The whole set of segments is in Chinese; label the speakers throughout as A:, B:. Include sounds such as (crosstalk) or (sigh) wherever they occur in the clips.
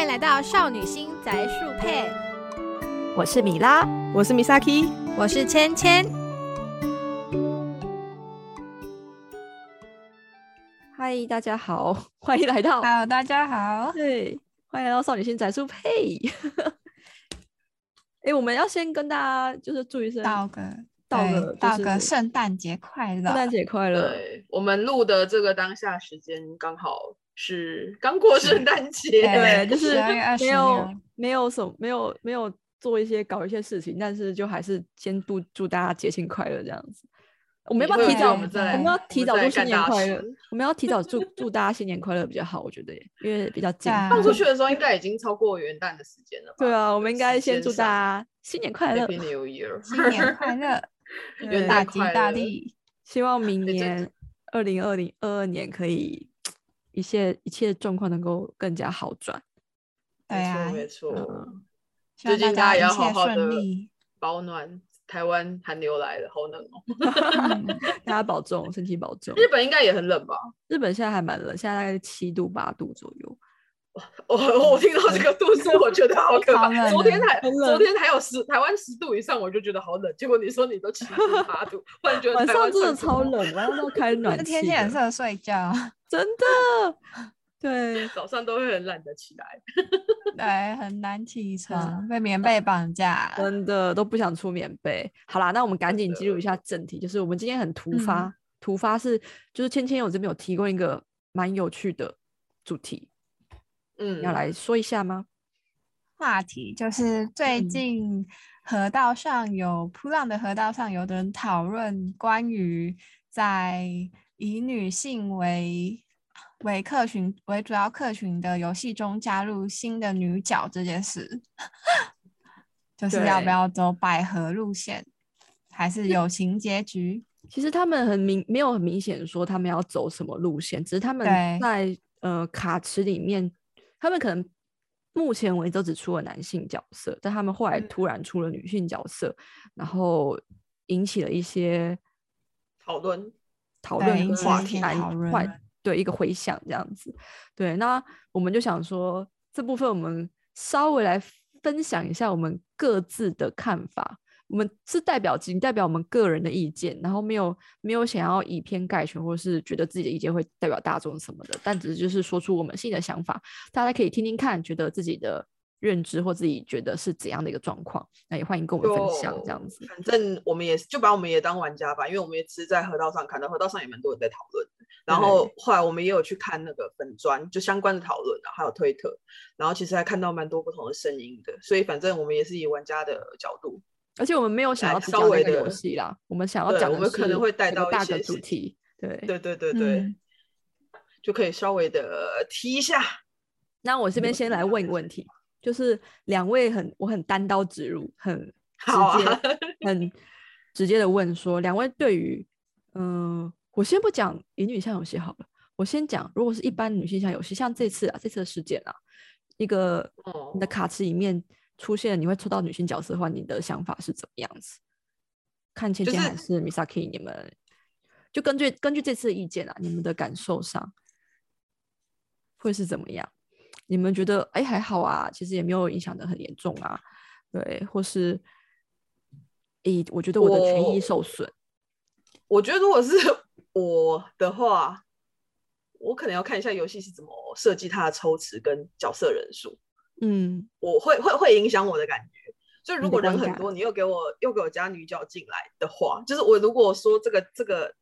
A: 欢迎来到少女心宅树配，
B: 我是米拉，
C: 我是 Misaki，
A: 我是芊芊。
B: 嗨，大家好，(laughs) 欢迎来到。
D: Hello，大家好。
B: 对，欢迎来到少女心宅树配。(laughs) 哎，我们要先跟大家就是祝一声
D: 道个
B: 道个就是
D: 道个圣诞节快乐！
B: 圣诞节快乐。
C: 对，我们录的这个当下时间刚好是刚过圣诞节，
B: 对，就是没有没有什么没有没有做一些搞一些事情，但是就还是先祝祝大家节庆快乐这样子。我们要不要提早？
C: 我们
B: 要提早
C: 我们
B: 祝新年快乐。我们要提早祝祝大家新年快乐比较好，我觉得，因为比较近。
C: 放出去的时候应该已经超过元旦的时间了吧？
B: 对啊，我们应该先祝大
C: 家
B: 家新年快乐
C: ，Happy New Year，(laughs)
D: 新年快乐，
C: 元
D: 大吉大利！
B: 希望明年二零二零二二年可以一切一切状况能够更加好转。
D: 对啊，
C: 没错，
B: 嗯
C: 最近大家也要好好的。保暖。台湾寒流来了，好冷哦。(laughs)
D: 嗯
B: 大家保重，身体保重。
C: 日本应该也很冷吧？
B: 日本现在还蛮冷，现在大概七度八度左右。
C: 我我听到这个度数，我觉得好可怕。(laughs) 昨天还昨天还有十台湾十度以上，我就觉得好冷。结果你说你都七度八度，(laughs) 忽然觉得
B: 晚上真的超冷，晚上都开暖
D: 这
B: 气。
D: 天气很适，合睡觉，
B: 真的。(laughs) 对，
C: 早上都会很懒得起来。(laughs)
D: 对，很难起
B: 嗯
D: 床，被棉被绑架。
B: 真的都不想出棉被。好啦，那我们赶紧进入一下正题，就是我们今天很突发，
D: 嗯
B: 突发是就是芊芊我这边有提供一个蛮有趣的主题，
C: 嗯
B: 要来说一下吗？
D: 话题就是最
B: 嗯
D: 近河道上有扑浪的河道上，有的人讨论关于在以女性为为客群为主要客群的游戏中加入新的女角这件事，(laughs) 就是要不要走百合路线，还是友情结局？
B: 其实他们很明没有很明显说他们要走什么路线，只是他们在呃卡池里面，他们可能目前为止都只出了男性角色，但他们后来
D: 嗯。
B: 突然出了女性角色，然后引起了一些
C: 讨论
B: 讨论跟
D: 对引起
C: 了一些
B: 反
D: 讨论
B: 换对一个回响这样子。对，那我们就想说这部分我们稍微来分享一下我们各自的看法。我们是代表仅代表我们个人的意见，然后没有没有想要以偏概全，或是觉得自己的意见会代表大众什么的，但只是就是说出我们心里的想法，大家可以听听看，觉得自己的认知或自己觉得是怎样的一个状况，那也欢迎跟我们分享这样子。
C: 反正我们也是就把我们也当玩家吧，因为我们也只是在河道上看到，河道上也蛮多人在讨论。然后后来我们也有去看那个粉砖，就相关的讨论，然后还有推特，然后其实还看到蛮多不同的声音的。所以反正我们也是以玩家的角度，
B: 而且我们没有想要
C: 稍微的
B: 游戏啦，我们想要讲
C: 我们可能会带
B: 到大个
C: 到一些
B: 主题。对，
C: 对对对对，
D: 嗯
C: 就可以稍微的提一下。
B: 那我这边先来问一个问题，就是两位很我很单刀直入，很 (laughs) 直接、
C: 啊
B: 很直接的问说，两位对于嗯、我先不讲乙女向游戏好了，我先讲，如果是一般女性向游戏，像这次啊这次的事件啊，一个
C: 哦
B: 你的卡池里面出现你会抽到女性角色的话，你的想法是怎么样子？看芊
C: 就是
B: 芊还是 Misaki，你们就根据根据这次的意见啊，你们的感受上会是怎么样？你们觉得哎还好啊，其实也没有影响的很严重啊，对，或是诶，我觉得我的权益受损，
C: 我觉得如果是 (laughs) 我的话，我可能要看一下游戏是怎么设计它的抽池跟角色人数，
B: 嗯，
C: 我会会会影响我的感觉。就如果人很多，你又给我又给我加女角进来的话，就是我如果说这个这个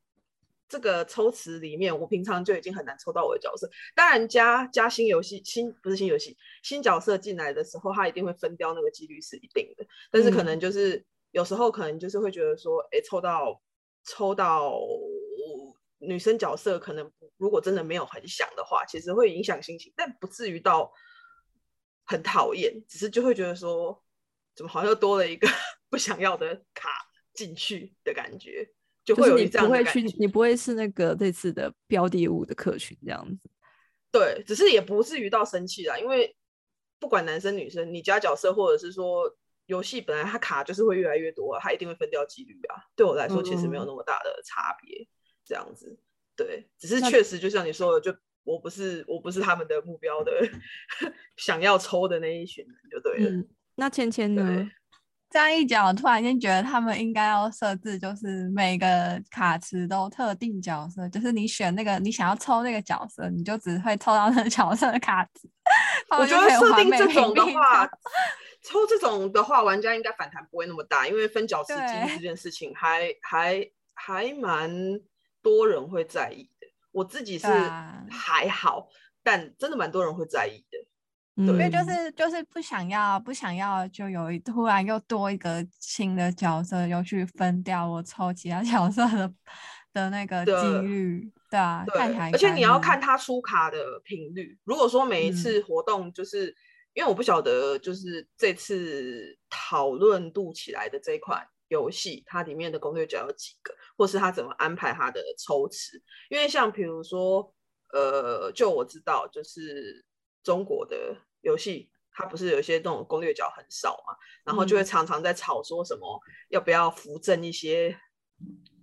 C: 这个抽词里面，我平常就已经很难抽到我的角色。当然加加新游戏新不是新游戏新角色进来的时候，他一定会分掉那个几率是一定的，但是可
B: 嗯。
C: 能就是、有时候可能就是会觉得说，哎，抽到抽到女生角色，可能如果真的没有很想的话，其实会影响心情，但不至于到很讨厌，只是就会觉得说，怎么好像又多了一个 (laughs) 不想要的卡进去的感觉，就会有一这样
B: 不会去，
C: 的感觉。
B: 你不会是那个这次的标的物的客群这样子。
C: 对，只是也不至于到生气啦，因为不管男生女生，你加角色或者是说游戏本来它卡就是会越来越多啊，它一定会分掉几率啊。对我来说，其实没有
B: 嗯
C: 那么大的差别，这样子。对，只是确实就像你说的，就我不是我不是他们的目标的 (laughs) 想要抽的那一群人，就对了。
B: 嗯，那芊芊呢
C: 对？
D: 这样一讲，我突然间觉得他们应该要设置，就是每个卡池都特定角色，就是你选那个你想要抽那个角色，你就只会抽到那个角色的卡池。
C: 我觉得设定这种的话，抽这种的话，玩家应该反弹不会那么大，因为分角吃鸡
D: 对
C: 这件事情还还还蛮多人会在意的。我自己是还好，但真的蛮多人会在意的。
D: 因为就是就是不想要不想要，就有一突然又多一个新的角色，又去分掉我抽其他 (laughs) 角色的的那个几
C: 对
D: 率，对啊，看
C: 对
D: 起来，
C: 而且你要看他出卡的频率。如果说每一
D: 嗯
C: 次活动，就是、因为我不晓得，就是这次讨论度起来的这一款游戏，它里面的攻略角有几个，或是他怎么安排他的抽词。因为像比如说，呃，就我知道，就是中国的游戏。它不是有一些那种攻略角很少嘛，然后就会
B: 嗯
C: 常常在吵说什么要不要扶正一些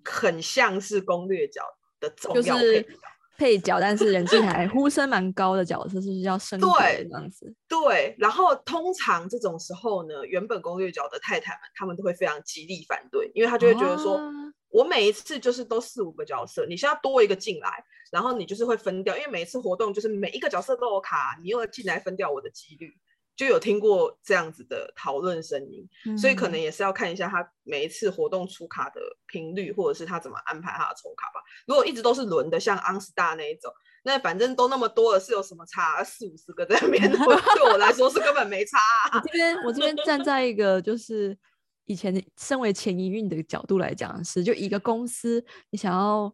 C: 很像是攻略角的重
B: 就是
C: 要配角。
B: 配角，但是人气还呼声蛮高的角色，是不是要升格
C: 对
B: 这样子？
C: 对，然后通常这种时候呢，原本攻略角的太太们，他们都会非常极力反对，因为他就会觉得说，
B: 啊
C: 我每一次就是都四五个角色，你现在多一个进来，然后你就是会分掉，因为每一次活动就是每一个角色都有卡，你又要进来分掉我的几率，就有听过这样子的讨论声音，所以可能
D: 嗯
C: 也是要看一下他每一次活动出卡的频率，或者是他怎么安排他的抽卡吧。如果一直都是轮的，像昂斯大那一种，那反正都那么多了，是有什么差？四五十个在那边，(laughs) 我对我来说是根本没差啊、
B: 我这边我这边站在一个就是以前身为前营运的角度来讲是，就一个公司你想要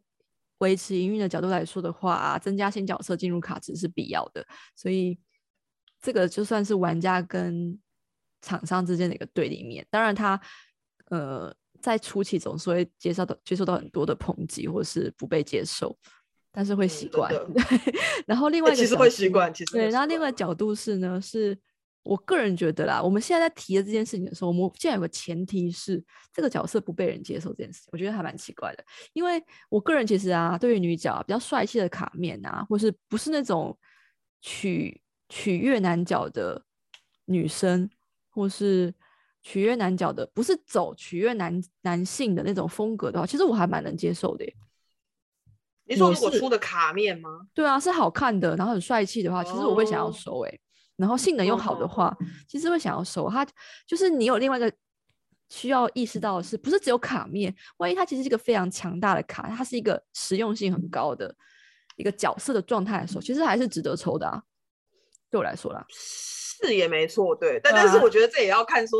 B: 维持营运的角度来说的话，增加新角色进入卡池是必要的，所以这个就算是玩家跟厂商之间的一个对立面。当然他，呃在初期总是会接受到接受到很多的抨击或是不被接受，但是会
C: 嗯 (laughs)
B: 习惯。然后另外一个
C: 欸其实会习惯，其实
B: 对，然后另外角度是呢，是我个人觉得啦，我们现在在提的这件事情的时候，我们既然有个前提是这个角色不被人接受这件事情，我觉得还蛮奇怪的。因为我个人其实啊，对于女角啊比较帅气的卡面啊，或是不是那种取取悦男角的女生，或是取悦男角的，不是走取悦男男性的那种风格的话，其实我还蛮能接受的耶。
C: 你说如果出的卡面吗？
B: 对啊，是好看的，然后很帅气的话，其实我会想要
C: 哦
B: 收诶、然后性能又好的
C: 哦
B: 话，其实会想要收。它就是你有另外一个需要意识到的是，不是只有卡面，万一它其实是一个非常强大的卡，它是一个实用性很高的一个角色的状态的时候，其实还是值得抽的啊。对我来说啦，
C: 是也没错，对，但
B: 啊
C: 但是我觉得这也要看说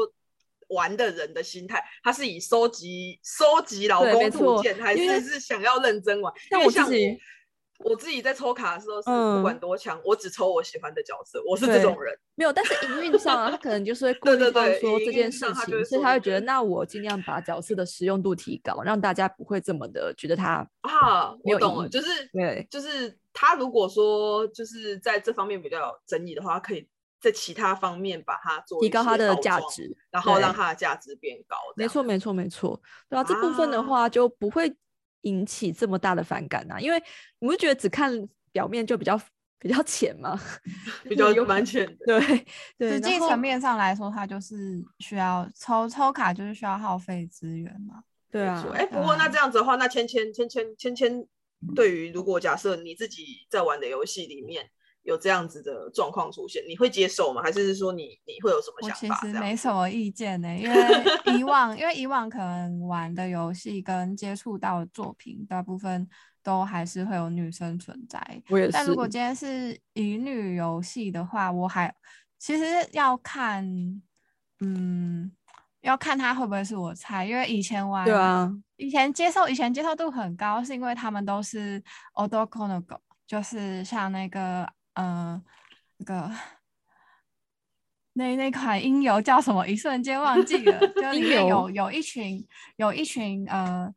C: 玩的人的心态，他是以收集收集老公图
B: 错
C: 鉴，还是是想要认真玩？
B: 像
C: 因为像
B: 我自己
C: 我我自己在抽卡的时候是
B: 嗯
C: 不管多强，我只抽我喜欢的角色，我是这种人。
B: 没有，但是营运上啊，他可能就是会顾
C: 对
B: 虑到
C: 对对
B: 说这件事情，所以他会觉得，那我尽量把角色的实用度提高，让大家不会这么的觉得他
C: 啊，我懂了，就是
B: 对
C: 就是他如果说就是在这方面比较有争议的话，可以在其他方面把它做
B: 提高它的，价值。
C: 然后让它的价值变高。
B: 没错，没错，没错，对啊，这部分的
C: 啊
B: 话就不会引起这么大的反感啊，因为你会觉得只看表面就比较比较浅嘛，
C: 比较
B: 就是有
C: 蛮浅的。
B: 对对，
D: 实际层面上来说，它就是需要抽抽卡，就是需要耗费资源嘛。
B: 对啊
C: 哎，不过那这样子的话，那芊芊芊芊芊芊，对于如果假设你自己在玩的游戏里面有这样子的状况出现，你会接受吗？还是说你你会有什么想法？
D: 实
C: 这样子
D: 没什么意见呢、(laughs) 因为以往因为以往可能玩的游戏跟接触到的作品，大部分都还是会有女生存在。
B: 我也是
D: 但如果今天是乙女游戏的话，我还其实要看，嗯，要看它会不会是我菜，因为以前玩，
B: 对啊，
D: 以前接受以前接受度很高，是因为他们都是 odoko no go，就是像那个呃那个那那款音游叫什么？一瞬间忘记了，就 (laughs) 里面
B: 游
D: 有有一群有一群呃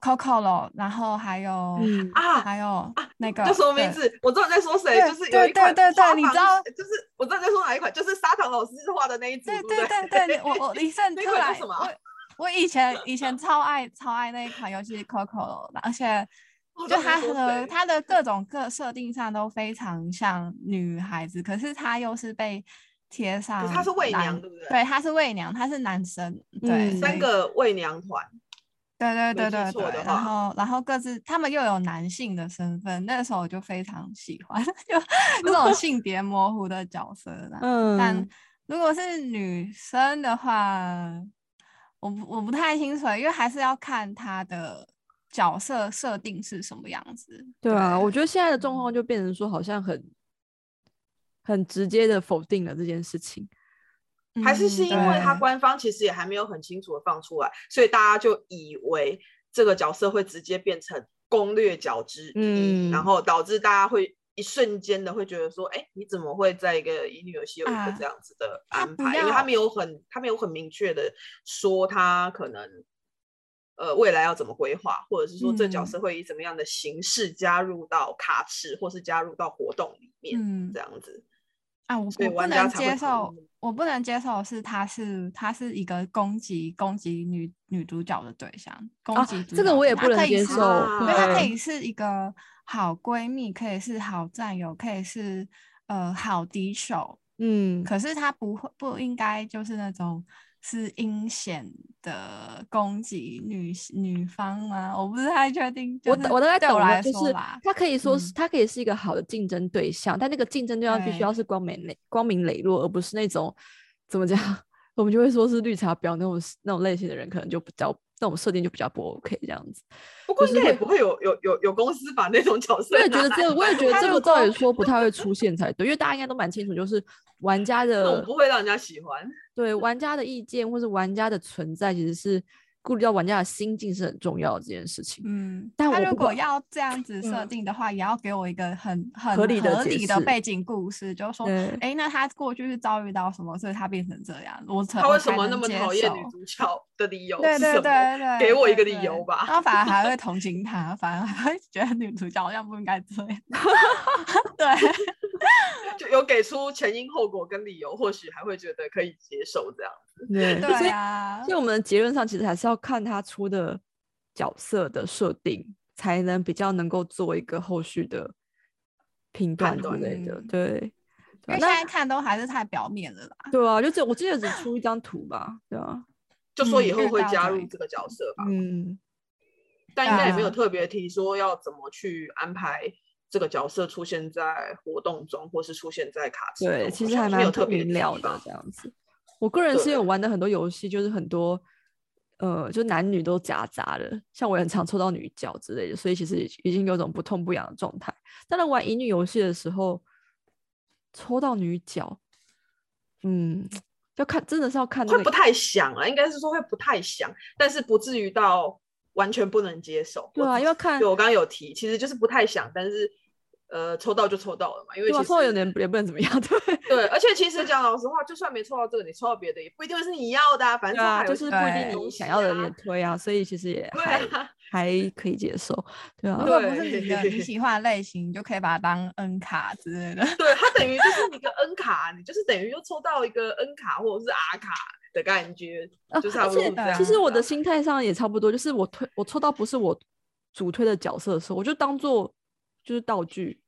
D: Coco 然后还有、
B: 嗯
C: 啊
D: 还有那个
C: 叫什么名字？我知道你在说谁，就是有
D: 对
C: 一款
D: 对对对
C: 花房
D: 你知道
C: 就是我知道你在说哪一款，就是砂糖老师画的那一组，
D: 对对对对，我我 (laughs) 一瞬
C: 那
D: 突然
C: 款叫什么
D: 我以前以前超爱超爱那一款游戏 Coco，而且就他
C: 说
D: 的
C: 谁
D: 他的各种各设定上都非常像女孩子，可是他又是被贴上
C: 他是伪娘对不对？
D: 对，他是伪娘，他是男生，对，
C: 三个伪娘团，
D: 对对对对对，然后然后各自他们又有男性的身份，那时候我就非常喜欢，(laughs) 就 (laughs) 那种性别模糊的角色啦。但
B: 嗯，
D: 如果是女生的话，我不我不太清楚，因为还是要看她的角色设定是什么样子。
B: 对啊，我觉得现在的状况就变成说，好像很很直接的否定了这件事情。
C: 还是是因为他官方其实也还没有很清楚的放出来，所以大家就以为这个角色会直接变成攻略角之一，
B: 嗯
C: 然后导致大家会一瞬间的会觉得说，哎，你怎么会在一个乙女游戏有一个
D: 啊
C: 这样子的安排？因为他
D: 要
C: 没有很他没有很明确的说他可能。呃，未来要怎么规划，或者是说这角
D: 嗯。
C: 色会以怎么样的形式加入到卡池，或是加入到活动里面，
D: 嗯。
C: 这样子。
D: 啊，我我不能接受，我不能接受是他是他是一个攻击攻击女女主角的对象，攻
B: 啊
D: 击主
B: 这个我也不能接受
D: 因为，她可以是一个好闺蜜，可以是好战友，可以是呃好敌手，
B: 嗯，
D: 可是她不会不应该就是那种是阴险的攻击女女方吗？我不是太确定，就是
B: 我我大概懂了，就是他可以说是
D: 嗯
B: 他可以是一个好的竞争对象，但那个竞争对象必须要是光明磊光明磊落，而不是那种怎么讲，(laughs) 我们就会说是绿茶婊那种那种类型的人，可能就比较那种设定就比较不 OK 这样子。
C: 不过应该也不会有有有有公司把那种角色
B: 我也觉得这个，我也觉得这个照理说不太会出现才对，因为大家应该都蛮清楚，就是玩家的
C: 不会让人家喜欢。
B: 对玩家的意见或是玩家的存在，其实是顾虑到玩家的心境是很重要的这件事情。
D: 嗯，
B: 但
D: 他如果要这样子设
C: 嗯
D: 定的话，也要给我一个很很
B: 合理的
D: 合理的背景故事，就是说，
B: 对
D: 哎，那他过去是遭遇到什么，所以他变成这样，我才
C: 他为什么那么讨厌女主角 (laughs) 的理由
D: 对对？对对，
C: 给我一个理由吧
D: 然后反而还会 (laughs) 同情他，反而还会觉得女主角好像不应该这样。(laughs) 对，(laughs)
C: 就有给出前因后果跟理由，或许还会觉得可以接受这样子。
B: 对所
D: 对
B: 以
D: 啊
B: 所以，我们的结论上其实还是要看他出的角色的设定，才能比较能够做一个后续的评断之类的。
D: 嗯
B: 对，
D: 因为现在看都还是太表面了啦。
B: 对啊，就只我记得只出一张图吧，对啊，
C: 就说
D: 嗯
C: 以后会加入这个角色吧，
B: 嗯，
C: 但应该也没有
D: 啊
C: 特别提说要怎么去安排这个角色出现在活动中，或是出现在卡池中。
B: 对，其实还蛮
C: 有特别提
B: 明了的这样子。我个人是有玩的很多游戏，就是很多呃，就男女都夹杂的，像我也很常抽到女角之类的，所以其实已已经有种不痛不痒的状态。但在玩乙女游戏的时候，抽到女角，嗯，要看真的是要看那个
C: 会不太想啊，应该是说会不太想，但是不至于到完全不能接受。
B: 对啊，
C: 我自
B: 因为看
C: 对我刚刚有提，其实就是不太想，但是呃抽到就抽到了嘛，因为其实
B: 抽到有点也不能怎么样，(laughs) 对。(laughs)
C: 对，而且其实讲老实话，就算没抽到这个，你抽到别的也不一定会是你要的、啊，反正
B: 啊，
C: 还有
B: 就是不一定你想要的你也推啊，所以其实也
C: 对
B: 还
C: 啊，
B: 还可以接受，对啊
D: 如，果不是你的
C: 对
D: 你喜欢的类型，你就可以把它当 N 卡之类的。
C: 对，它等于就是一个 N 卡，你就是等于又抽到一个 N 卡或者是 R 卡的感觉，
B: 啊
C: 就差不多这样
B: 其实我的心态上也差不多，就是我推我抽到不是我主推的角色的时候，我就当做就是道具，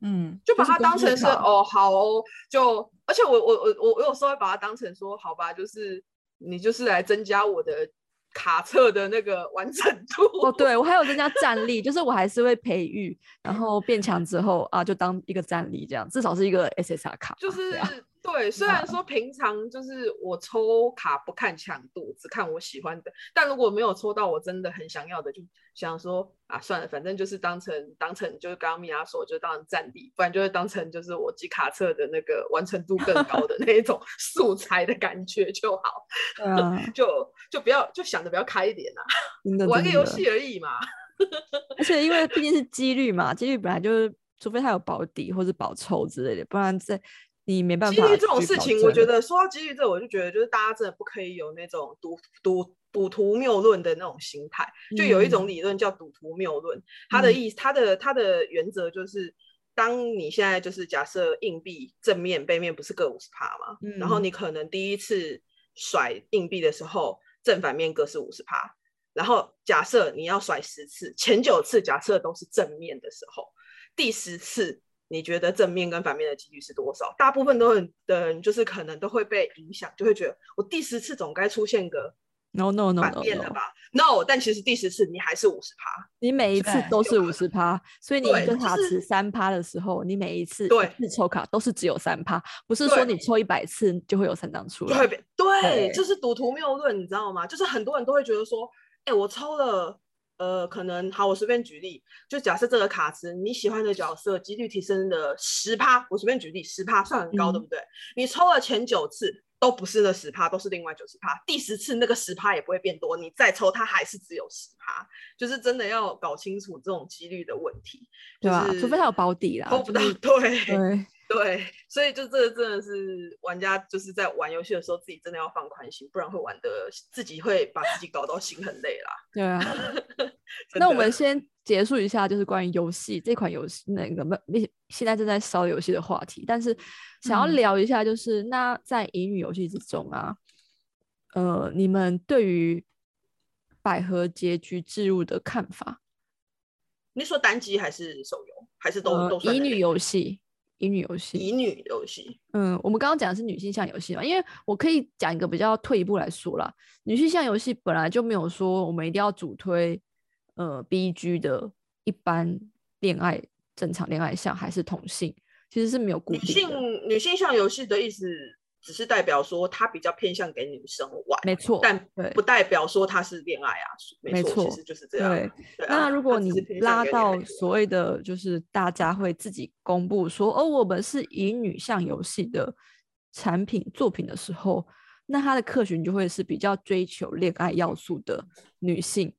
D: 嗯，
C: 就把它当成是哦好哦，就而且我我我我我有时候会把它当成说好吧，就是你就是来增加我的卡册的那个完整度。
B: 哦，对我还有增加 (laughs) 战力，就是我还是会培育，然后变强之后啊，就当一个战力这样，至少是一个 SSR 卡，
C: 就是
B: 对，(laughs)
C: 虽然说平常就是我抽卡不看强度，只看我喜欢的，但如果没有抽到我真的很想要的，就想说啊，算了，反正就是当成当成就是刚刚米娅说，就当成战地，不然就会当成就是我集卡册的那个完成度更高的 (laughs) 那一种素材的感觉就好，(laughs) 就就不要就想的比较开一点啊，玩个游戏而已嘛。
B: 而且因为毕竟是几率嘛，几率本来就是，除非他有保底或是保抽之类的，不然在你没办法
C: 几率这种事情，我觉得说到几率这，我就觉得就是大家真的不可以有那种赌赌赌徒谬论的那种心态。就有一种
B: 嗯
C: 理论叫赌徒谬论，它的
B: 嗯
C: 意它的它的原则就是，当你现在就是假设硬币正面背面不是各五十趴嘛，然后
B: 嗯
C: 你可能第一次甩硬币的时候正反面各是五十趴。然后假设你要甩十次，前九次假设都是正面的时候，第十次你觉得正面跟反面的几率是多少？大部分都很的人就是可能都会被影响，就会觉得我第十次总该出现个
B: No no no
C: 反
B: no
C: 面了
B: no，
C: 吧？No，但其实第十次你还是五十趴。
B: 你每一次都是五十趴，所以你一个卡池三趴的时候，你每一次
C: 对
B: 一次抽卡都是只有三趴，不是说你抽一百次就会有三张出来。
C: 对，
B: 对
C: 这是赌徒谬论，你知道吗？就是很多人都会觉得说，哎、我抽了，呃，可能好，我随便举例，就假设这个卡池你喜欢的角色几率提升了十趴，我随便举例十趴算很高，对
B: 嗯
C: 不对？你抽了前九次都不是那十趴，都是另外九十趴，第十次那个十趴也不会变多，你再抽它还是只有十趴，就是真的要搞清楚这种几率的问题，
B: 对吧？
C: 就是
B: 除非它有保底啦，
C: 抽不到，对
B: 对
C: 对，(laughs) 所以就这个真的是玩家就是在玩游戏的时候，自己真的要放宽心，不然会玩的自己会把自己搞到心很累啦。
B: 对啊。那我
C: 的
B: 们先结束一下，就是关于游戏这款游戏那个没现在正在烧游戏的话题，但是想要
D: 嗯
B: 聊一下，就是、那在乙女游戏之中啊，呃，你们对于百合结局置入的看法？
C: 你说单机还是手游，还是都、
B: 呃
C: 都，算
B: 乙女游戏，乙女游戏，
C: 乙女游戏？
B: 嗯，我们刚刚讲的是女性向游戏嘛，因为我可以讲一个比较退一步来说啦，女性向游戏本来就没有说我们一定要主推呃 B G 的一般恋爱正常恋爱向还是同性，其实是没有固
C: 女性，女性向游戏的意思，只是代表说他比较偏向给女生玩，
B: 没错，
C: 但不代表说他是恋爱啊。
B: 没
C: 错，其实就是这样。
B: 对。那如果你拉到所谓的就是大家会自己公布说哦，我们是以女向游戏的产品作品的时候，那他的客群就会是比较追求恋爱要素的女性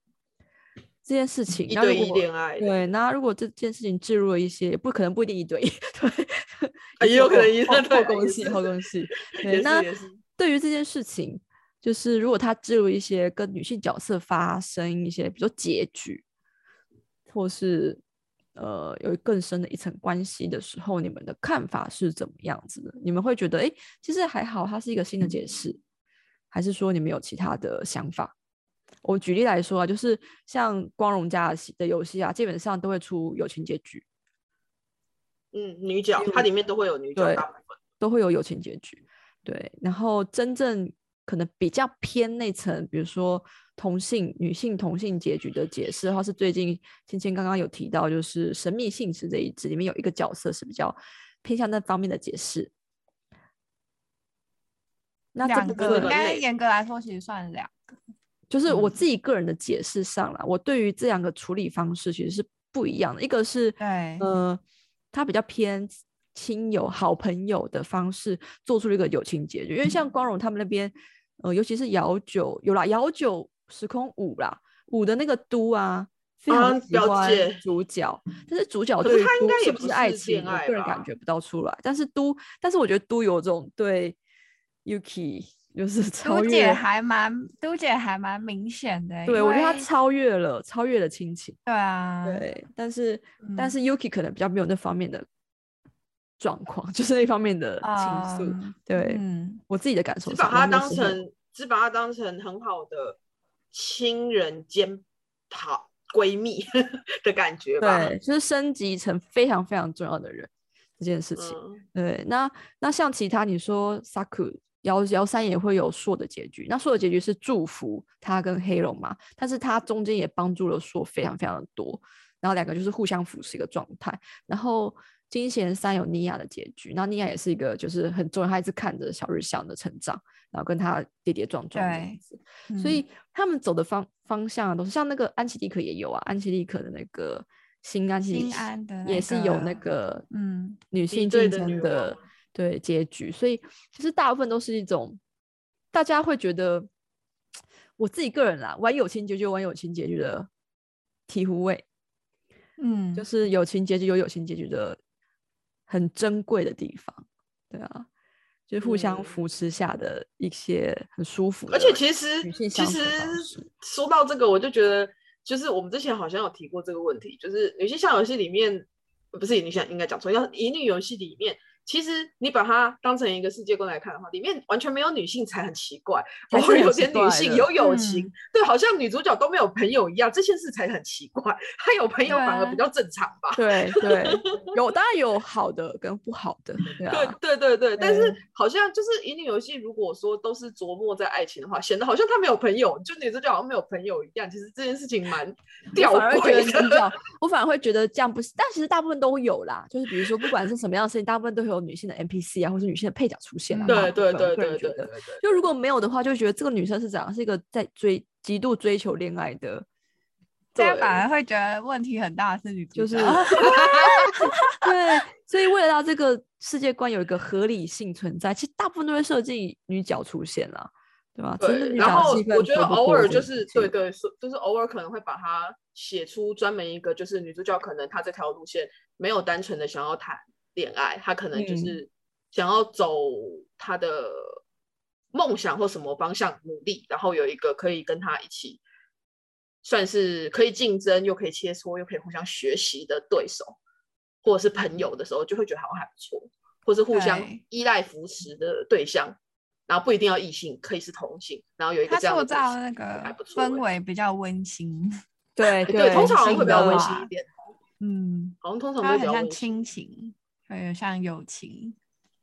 B: 这件事情。
C: 一对一恋爱，
B: 对，那如果这件事情置入了一些，不可能不一定一对一，(laughs) 对，
C: 啊 (laughs) 也有可能一
B: 后
C: 对
B: 后宫戏，
C: 也是
B: 后宫戏。(laughs) 对，那对于这件事情，就是如果他置入一些跟女性角色发生一些，比如说结局，或是呃有更深的一层关系的时候，你们的看法是怎么样子的？你们会觉得，哎，其实还好，它是一个新的解释，还是说你们有其他的想法？我举例来说啊，就是像光荣家的游戏啊，基本上都会出友情结局，
C: 嗯，女角它里面都会有女角，
B: 对
C: 大部分
B: 都会有友情结局。对，然后真正可能比较偏那层，比如说同性、女性同性结局的解释的话，是最近芊芊刚刚有提到，就是《神秘信使》这一支里面有一个角色是比较偏向那方面的解释。那这
D: 两个应该严格来说其实算两个。
B: 就是我
C: 嗯
B: 自己个人的解释上啦，我对于这两个处理方式其实是不一样的。一个是
D: 对
B: 呃，他比较偏亲友、好朋友的方式做出了一个友情结局，因为像光荣他们那边，呃，尤其是姚九有啦，姚九时空五啦，五的那个都啊。非常喜欢
C: 解
B: 主角，但是主角对都
C: 他应该也
B: 是不是爱情，我个人感觉不到出来。但是都，但是我觉得都有种对 Yuki 就是超越
D: 都姐还蛮，都姐还蛮明显的欸。
B: 对，我觉得
D: 她
B: 超越了，超越了亲情。
D: 对啊，
B: 对，但是、但
D: 嗯
B: 是 Yuki 可能比较没有那方面的状况，(laughs) 就是那方面的情愫。
D: 嗯
B: 对、
D: 嗯，
B: 我自己的感受
C: 只，把它当成只把它当成很好的亲人兼好闺蜜 (laughs) 的感觉吧。
B: 对，就是升级成非常非常重要的人这件事情。
C: 嗯，
B: 对，那那像其他你说 Saku 幺幺三也会有硕的结局，那硕的结局是祝福他跟黑龙嘛，但是他中间也帮助了硕非常非常的多，然后两个就是互相扶持一个状态。然后金贤三有尼亚的结局，然后尼亚也是一个就是很重要，他一直看着小日向的成长，然后跟他跌跌撞撞这样
D: 对
B: 子。
D: 嗯
B: 所以他们走的方方向都是像那个安琪丽可也有啊，安琪丽可的那个新安琪丽
D: 新安的那
B: 也是有那
D: 个
B: 个
D: 嗯
B: 女性
C: 对
B: 竞争的对结局，所以其实大部分都是一种大家会觉得，我自己个人啦，玩友情结局有玩友情结局的醍醐味，
D: 嗯，
B: 就是友情结局有友情结局的很珍贵的地方，对啊，就是互相
C: 嗯。
B: 扶持下的一些很舒服的，
C: 而且其实其实说到这个，我就觉得，就是我们之前好像有提过这个问题，就是女性向游戏里面，不是女性应该讲错，要乙女游戏里面，其实你把它当成一个世界观来看的话，里面完全没有女性才很奇怪，(laughs)
B: 才是很
C: 偶尔有点
B: 奇怪的
C: 女性有友情，
D: 嗯
C: 对，好像女主角都没有朋友一样，这件事才很奇怪。她有朋友反而比较正常吧？
B: 对对，有当然有好的跟不好的，对啊，
C: 对对对对，但是好像就是乙女游戏，如果说都是琢磨在爱情的话，显得好像她没有朋友，就女主角好像没有朋友一样。其实这件事情蛮吊诡的。
B: 我反而会觉得这样不是，但其实大部分都有啦。就是比如说，不管是什么样的事情，大部分都会有女性的 NPC 啊，或是女性的配角出现啊。
D: 嗯
B: 大部
C: 对对对对对
B: 就如果没有的话，就觉得这个女生是怎样，是一个在追极度追求恋爱的，
D: 这样
C: 对
D: 反而会觉得问题很大的是女
B: 就是
D: 角 (laughs)
B: 对，所以为了让这个世界观有一个合理性存在，其实大部分都会设计女角出现啦，对吧？
C: 对，然后我觉得偶尔就是对对，是就是偶尔可能会把它写出专门一个，就是女主角可能她这条路线没有单纯的想要谈恋爱，他可能就
B: 嗯
C: 是想要走他的梦想或什么方向努力，然后有一个可以跟他一起算是可以竞争又可以切磋又可以互相学习的对手或者是朋友的时候，就会觉得好像还不错，或是互相依赖扶持的对象。然后不一定要异性，可以是同性，然后有一个
D: 它
C: 这样的
D: 塑造那个
C: 还不错欸
D: 氛围比较温馨，
B: 对
C: 对，通常会比较温馨一点，
D: 嗯，
C: 好像通常会比较温馨，
D: 亲情，还有像友情，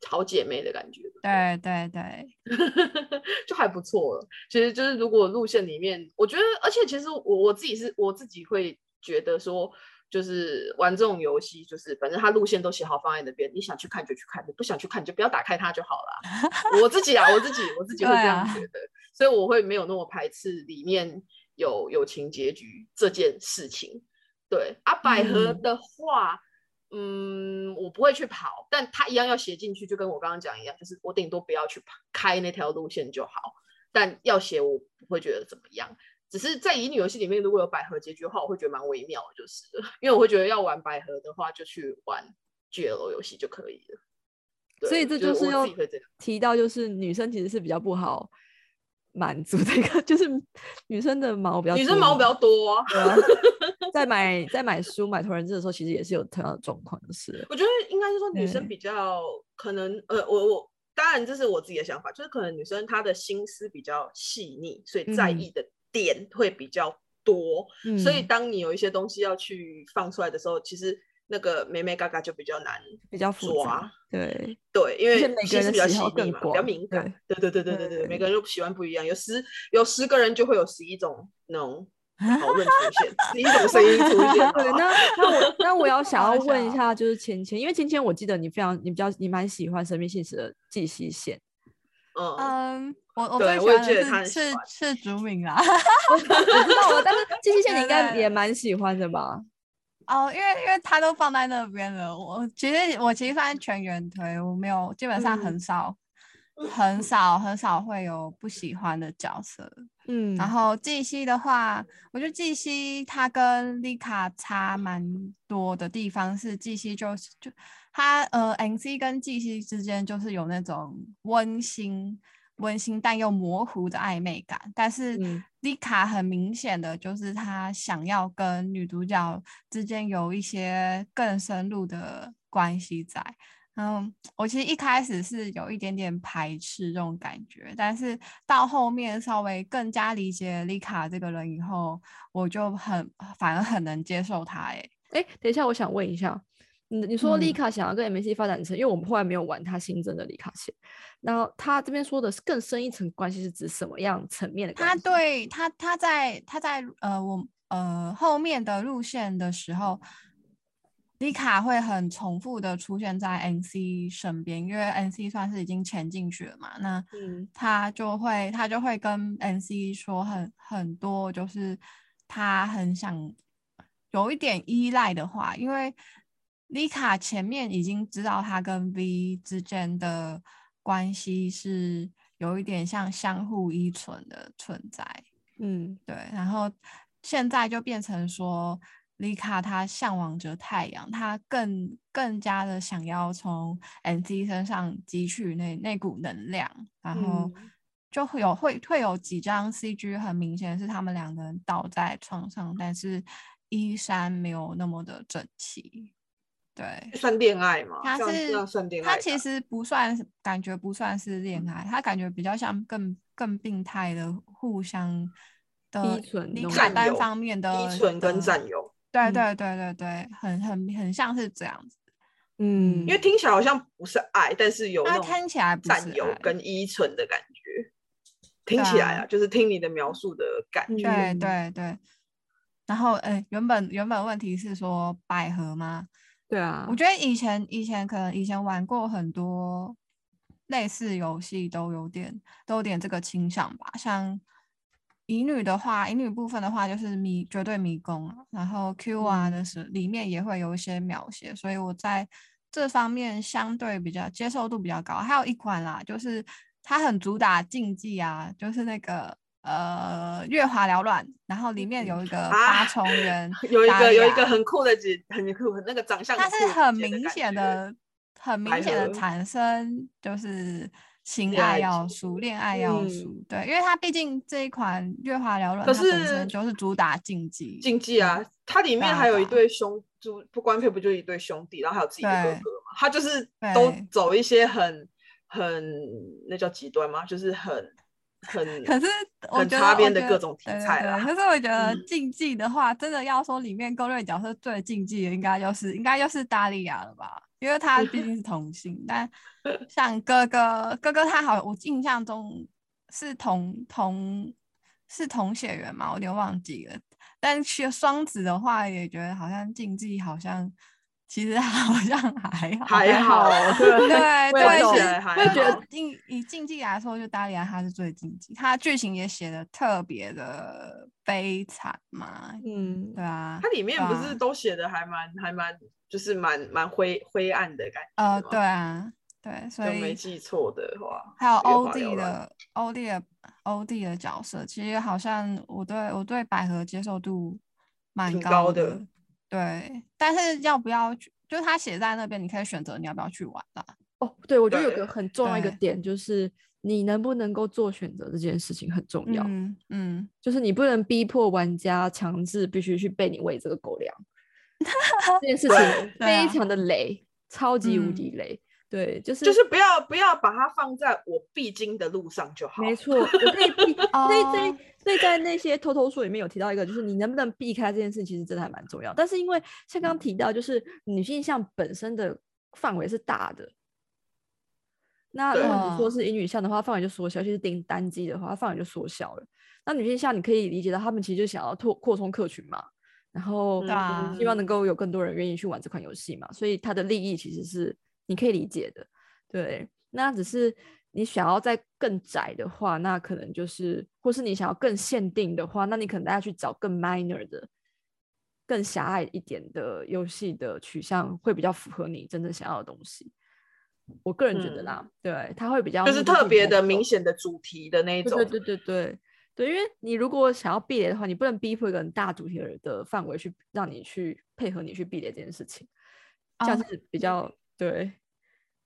C: 好姐妹的感觉，
D: 对对对，(laughs)
C: 就还不错了。其实就是如果路线里面，我觉得，而且其实我我自己是我自己会觉得说，就是玩这种游戏，就是反正它路线都写好放在那边，你想去看就去看，你不想去看你就不要打开它就好了。(laughs) 我自己啊，我自己我自己会
D: 对
C: 这样
D: 啊
C: 觉得，所以我会没有那么排斥里面有友情结局这件事情。对啊，百合
B: 嗯
C: 的话，嗯我不会去跑，但他一样要写进去，就跟我刚刚讲一样，就是我顶多不要去开那条路线就好，但要写我不会觉得怎么样。只是在乙女游戏里面，如果有百合结局的话，我会觉得蛮微妙的，就是 (laughs) 因为我会觉得要玩百合的话，就去玩 GL 游戏就可以了。
B: 所以这
C: 就
B: 是要。提到，就是女生其实是比较不好满足的一个，(laughs) 就是女生的毛比较
C: 女生毛比较多、
B: 在买在买书买同人志的时候，其实也是有同样的状况，就是
C: 我觉得应该是说女生比较可能，呃，我我当然这是我自己的想法，就是可能女生她的心思比较细腻，所以在
B: 嗯。
C: 意的点会比较多，
B: 嗯
C: 所以当你有一些东西要去放出来的时候，其实那个妹妹嘎嘎就比较难
B: 比较复杂
C: 抓。，
B: 对，
C: 对，因为心思比较细腻嘛，比较敏感。对对对对对对，
B: 对。
C: 每个人都喜欢不一样，有十有十个人就会有十一种那种讨论出现，(laughs) 十一种声音出现。
B: 对，那那我那我要想要问一下，就是芊芊，因为芊芊我记得你非常你比较你蛮喜欢神秘信使的季西线，
C: 嗯，
D: 嗯，我我最喜欢的是是是竹敏啦 (laughs) (laughs)
B: 我知道了，但是季西线你应该也蛮喜欢的吧？
D: 哦，因为因为他都放在那边了，我其实我其实算是全员推，我没有基本上很
C: 嗯
D: 少、很少很少会有不喜欢的角色。
B: 嗯，
D: 然后季西的话，我觉得季西他跟丽卡差蛮多的地方是，季西就是就他呃，NC 跟季西之间就是有那种温馨、温馨但又模糊的暧昧感，但是
B: 嗯
D: 丽卡很明显的就是他想要跟女主角之间有一些更深入的关系在。嗯，我其实一开始是有一点点排斥这种感觉，但是到后面稍微更加理解丽卡这个人以后，我就很反而很能接受他。哎，
B: 哎，等一下，我想问一下，你你说丽
D: 嗯
B: 卡想要跟 MAC 发展成，因为我们后来没有玩他新增的丽卡线，然后他这边说的是更深一层关系是指什么样层面的关
D: 他
B: 系？
D: 对他他在他在呃我呃后面的路线的时候，丽卡会很重复的出现在 NC 身边，因为 NC 算是已经潜进去了嘛，那
B: 嗯。
D: 他就会他就会跟 NC 说很很多，就是他很想有一点依赖的话，因为丽卡前面已经知道他跟 V 之间的关系是有一点像相互依存的存在，
B: 嗯。
D: 对，然后现在就变成说，丽卡她向往着太阳，她更更加的想要从 NC 身上汲取那那股能量，然后
B: 嗯
D: 就会有会会有几张 CG 很明显是他们两个人倒在床上，但是衣衫没有那么的整齐。对，
C: 算恋爱吗？
D: 它是
C: 算恋爱吧？
D: 它其实不算是，感觉不算是恋
C: 嗯
D: 爱，它感觉比较像更更病态的互相的
B: 依存
D: 单方面的
C: 依存跟占有，
B: 嗯
D: 对对对对对，很很很像是这样子。
B: 嗯，
C: 因为听起来好像不是爱，但是有
D: 听起来不
C: 占有跟依存的感觉。听起来啊，就是听你的描述的感觉。
D: 对
B: 嗯
D: 对对。然后，哎，原本原本问题是说百合吗？
B: 对啊，
D: 我觉得以前以前可能以前玩过很多类似游戏，都有点都有点这个倾向吧。像乙女的话，乙女部分的话就是迷绝对迷宫啊，然后 Q 啊的是里面也会有一些描写，所以我在这方面相对比较接受度比较高。还有一款啦，就是它很主打竞技啊，就是那个。呃，月华缭乱，然后里面有一个
C: 啊
D: 八重人 (laughs)
C: 有一个有一个很酷的姐，很酷，那个长相
D: 它是很明显的、很明显的产生就是情
C: 爱
D: 爱要
C: 情
D: 素、恋爱要
B: 嗯
D: 素。对，因为它毕竟这一款《月华缭乱》，
C: 可
D: 它本
C: 是
D: 身就是主打竞技。
C: 竞技啊，它里面还有一
D: 对
C: 兄，就不官配不就一对兄弟，然后还有自己的哥哥嘛，他就是都走一些很很那叫极端吗？就是很很 (laughs)
D: 可是我
C: 很
D: 觉得
C: 擦边的各种题材啦
D: 可是我觉得
C: 嗯
D: 竞技的话，真的要说里面攻略角色最竞技的，应该就是应该就是达利亚了吧？因为他毕竟是 (laughs) 同性，但像哥哥哥哥他好，我印象中是同同是同血缘嘛，我有点忘记了。但是双子的话，也觉得好像竞技好像其实 (laughs) 好像还好，
C: 还好，(laughs)
B: 对
D: 对对，
B: 懂
D: 其实
C: 起来还
D: 会觉
C: 好
D: 得竞以竞技来说，就达里安他是最竞技，他剧情也写的特别的悲惨嘛，
B: 嗯
D: 对，啊
C: 它，里面不是都写的还蛮还蛮就是蛮蛮灰灰暗的感觉
D: 呃，对啊，对，所
C: 以没记错的话，
D: 还有欧弟的欧弟的欧弟的角色，其实好像我对我对百合接受度蛮
C: 挺高
D: 的，对，但是要不要去，就是他写在那边，你可以选择你要不要去玩啦。
B: 哦，对，我觉得有个很重要一个点就是你能不能够做选择这件事情很重要，
D: 嗯嗯，
B: 就是你不能逼迫玩家强制必须去被你喂这个狗粮，这件事情非常的雷，超级无
D: 嗯
B: 敌雷。对，就是
C: 就是不要不要把它放在我必经的路上就好。
B: 没错，我可以避，(laughs) 所以在
D: 哦
B: 所以在那些偷偷说里面有提到一个，就是你能不能避开这件事，其实真的还蛮重要。但是因为像刚刚提到，就是女性向本身的范围是大的，那如果你说是英语向的话，范围就缩小；，尤其是顶单机的话，范围就缩小了。那女性向你可以理解到，他们其实就想要拓扩充客群嘛，然后希望能够有更多人愿意去玩这款游戏嘛，所以它的利益其实是你可以理解的。对，那只是你想要再更窄的话，那可能就是，或是你想要更限定的话，那你可能要去找更 minor 的、更狭隘一点的游戏的取向，会比较符合你真正想要的东西。我个人觉得啦，对，它会比较
C: 就是特别的明显的主题的那一种。
B: 对对对对对对，因为你如果想要避雷的话，你不能逼迫一个很大主题的的范围去让你去配合你去避雷这件事情，这样
D: 哦
B: 是比较对。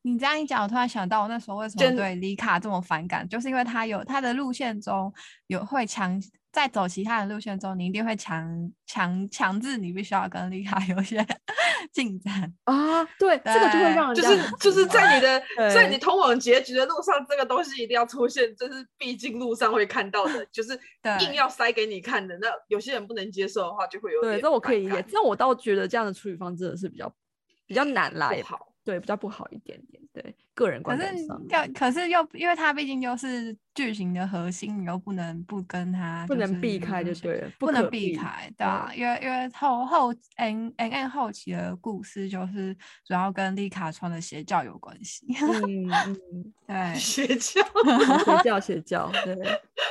D: 你这样一讲，我突然想到，我那时候为什么对李卡这么反感，就是因为他有他的路线中有会强，在走其他的路线中，你一定会强强强制你必须要跟李卡有一些 (laughs) 进展。
B: 啊，对，这个就会让人就
C: 是就是在你的 (laughs) 在你通往结局的路上，这个东西一定要出现，这是必经路上会看到的，就是硬要塞给你看的。那有些人不能接受的话，就会有
B: 对，
C: 点
B: 这我可以理解
C: 反。感
B: 这我倒觉得这样的处理方真的是比较比较难啦，
C: 好。
B: 对，比较不好一点点。对，个人
D: 可
B: 观感
D: 是
B: 上
D: 要，可是又因为它毕竟又是剧情的核心，你又不能不跟它
B: 不
D: 就是
B: 能避开就对了，
D: 不能
B: 避。
D: 开，对啊，因为因为后后 N N N 后期的故事就是主要跟丽卡穿的邪教有关系，
B: 嗯嗯，(laughs)
D: 对 (laughs) (laughs)
C: 邪教，
B: 邪教邪教，对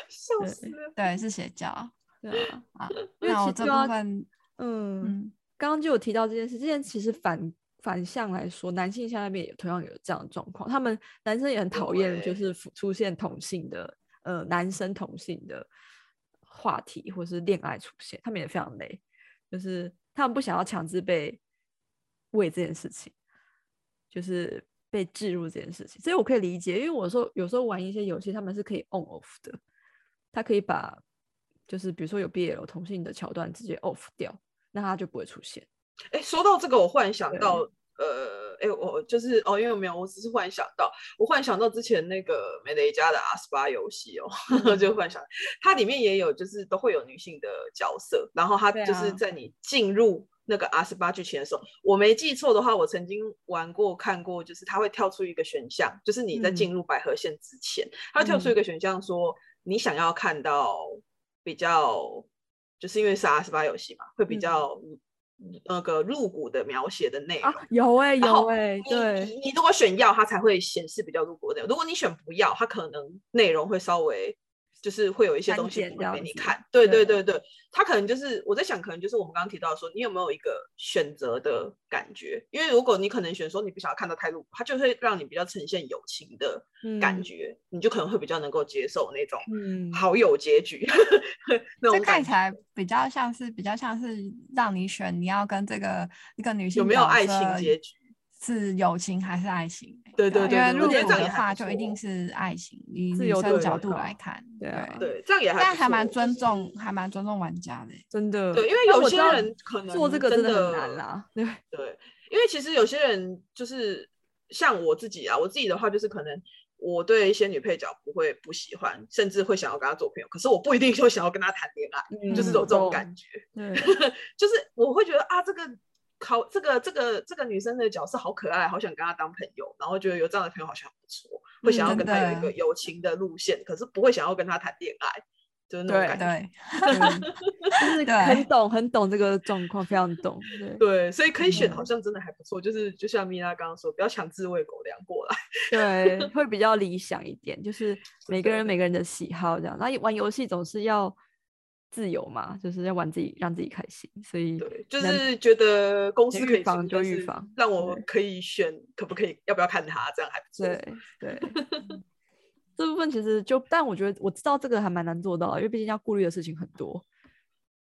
C: 笑死了。
D: 对是邪教
B: 对啊，
D: 啊。
B: 因为
D: 那我这
B: 其实啊
D: 部分，
B: 嗯。
D: 嗯，
B: 刚刚就有提到这件事，这件其实反反向来说，男性向那边也同样有这样的状况，他们男生也很讨厌就是出出现同性的呃男生同性的话题或是恋爱出现，他们也非常累，就是他们不想要强制被为这件事情，就是被置入这件事情，所以我可以理解，因为我说有时候玩一些游戏，他们是可以 on off 的，他可以把就是比如说有 BL 同性的桥段直接 off 掉，那他就不会出现。
C: 哎，说到这个，我忽然想到，呃，哎，我就是哦，因为没有，我只是忽然想到，我忽然想到之前那个美雷家的阿斯巴游戏哦，(laughs) 就忽然想，它里面也有，就是都会有女性的角色，然后它就是在你进入那个阿斯巴剧情的时候，我没记错的话，我曾经玩过看过，就是它会跳出一个选项，就是你在进入百合线之前，它会跳出一个选项说，你想要看到比较，就是因为是阿斯巴游戏嘛，会比较。那个入股的描写的内容
B: 有哎有哎，对，
C: 你如果选要，它才会显示比较入股的；如果你选不要，它可能内容会稍微。就是会有一些东西会给你看，对对对对，他可能就是我在想，可能就是我们刚刚提到说，你有没有一个选择的感觉？因为如果你可能选说你不想要看到太露骨，他就会让你比较呈现友情的感觉，你就可能会比较能够接受那种好友结局。(laughs)
D: 这看起来比较像是比较像是让你选，你要跟这个一个女性
C: 有没有爱情结局？
D: 是友情还是爱情？
C: 对对对，
D: 因为入股的话就一定是爱情，以女生角度来看，对
C: 对，这样也还，
D: 但还蛮尊重，还蛮尊重玩家的，
B: 真的。
C: 对，因为有些人可能
B: 做这个真
C: 的
B: 很难啦。对
C: 对，因为其实有些人就是像我自己啊，我自己的话就是可能我对一些女配角不会不喜欢，甚至会想要跟她做朋友，可是我不一定就想要跟她谈恋爱，就是有这种感觉。
B: 对，(laughs)
C: 就是我会觉得啊，这个。考这个这个这个女生的角色好可爱，好想跟她当朋友，然后觉得有这样的朋友好像不错，会想要跟她有一个友情的路线，可是不会想要跟她谈恋爱，就是那种感
D: 觉，对 (laughs) (laughs)
B: 就是很懂很懂这个状况，非常懂。
C: 对，所以可以选，好像真的还不错。就是就像米拉刚刚说，不要强制喂狗粮过来，(laughs)
B: 对，会比较理想一点。就是每个人每个人的喜好这样，那玩游戏总是要。自由嘛，就是要玩自己，让自己开心，所以
C: 对，就是觉得公司可以
B: 防就预防，
C: 让我可以选，可不可以，要不要看他，这样还不错。
B: 对对，这部分其实就，但我觉得我知道这个还蛮难做到，因为毕竟要顾虑的事情很多。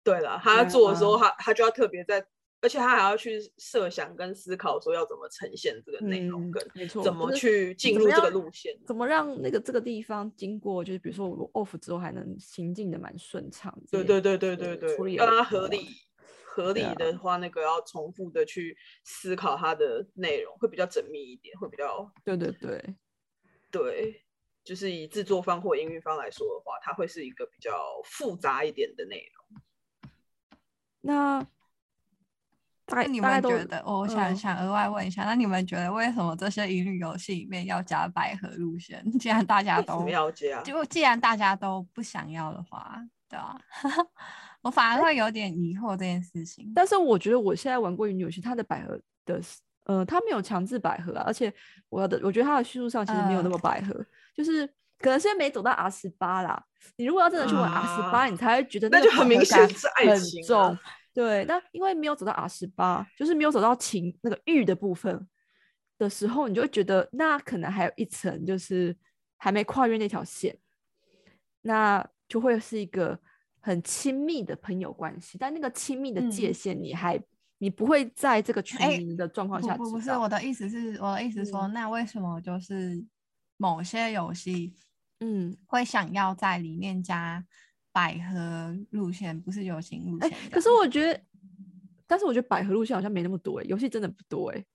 C: 对了，他要做的时候，他他就要特别在。而且他还要去设想跟思考，说要怎么呈现这个内容，跟，怎么去进入这个路线，
B: 怎么让那个这个地方经过，就是比如说我 off 之后还能行进的蛮顺畅。
C: 对对对对对对，让它合理合理的话，那个要重复的去思考它的内容，会比较缜密一点，会比较
B: 对对对
C: 对，就是以制作方或营运方来说的话，它会是一个比较复杂一点的内容。
B: 那。
D: 那你们觉得？我想想额外问一下，那你们觉得为什么这些乙女游戏里面要加百合路线？(laughs) 既然大家都
C: 要加，
D: 就既然大家都不想要的话，对啊，(laughs) 我反而会有点疑惑这件事情。
B: 但是我觉得我现在玩过乙女游戏，它的百合的，呃，它没有强制百合啊，而且我的，我觉得它的叙述上其实没有那么百合，就是可能现在没走到 R 十八啦。你如果要真的去玩 R 十八，你才会觉得
C: 那就很明显是爱情
B: 重。对，那因为没有走到 R 十八，就是没有走到情那个欲的部分的时候，你就会觉得那可能还有一层，就是还没跨越那条线，那就会是一个很亲密的朋友关系。但那个亲密的界限，你还你不会在这个全民的状况下。
D: 不不是我的意思是，我的意思说，那为什么就是某些游戏，嗯，会想要在里面加？百合路线不是游行路线，
B: 可是我觉得，但是我觉得百合路线好像没那么多哎，游戏真的不多哎。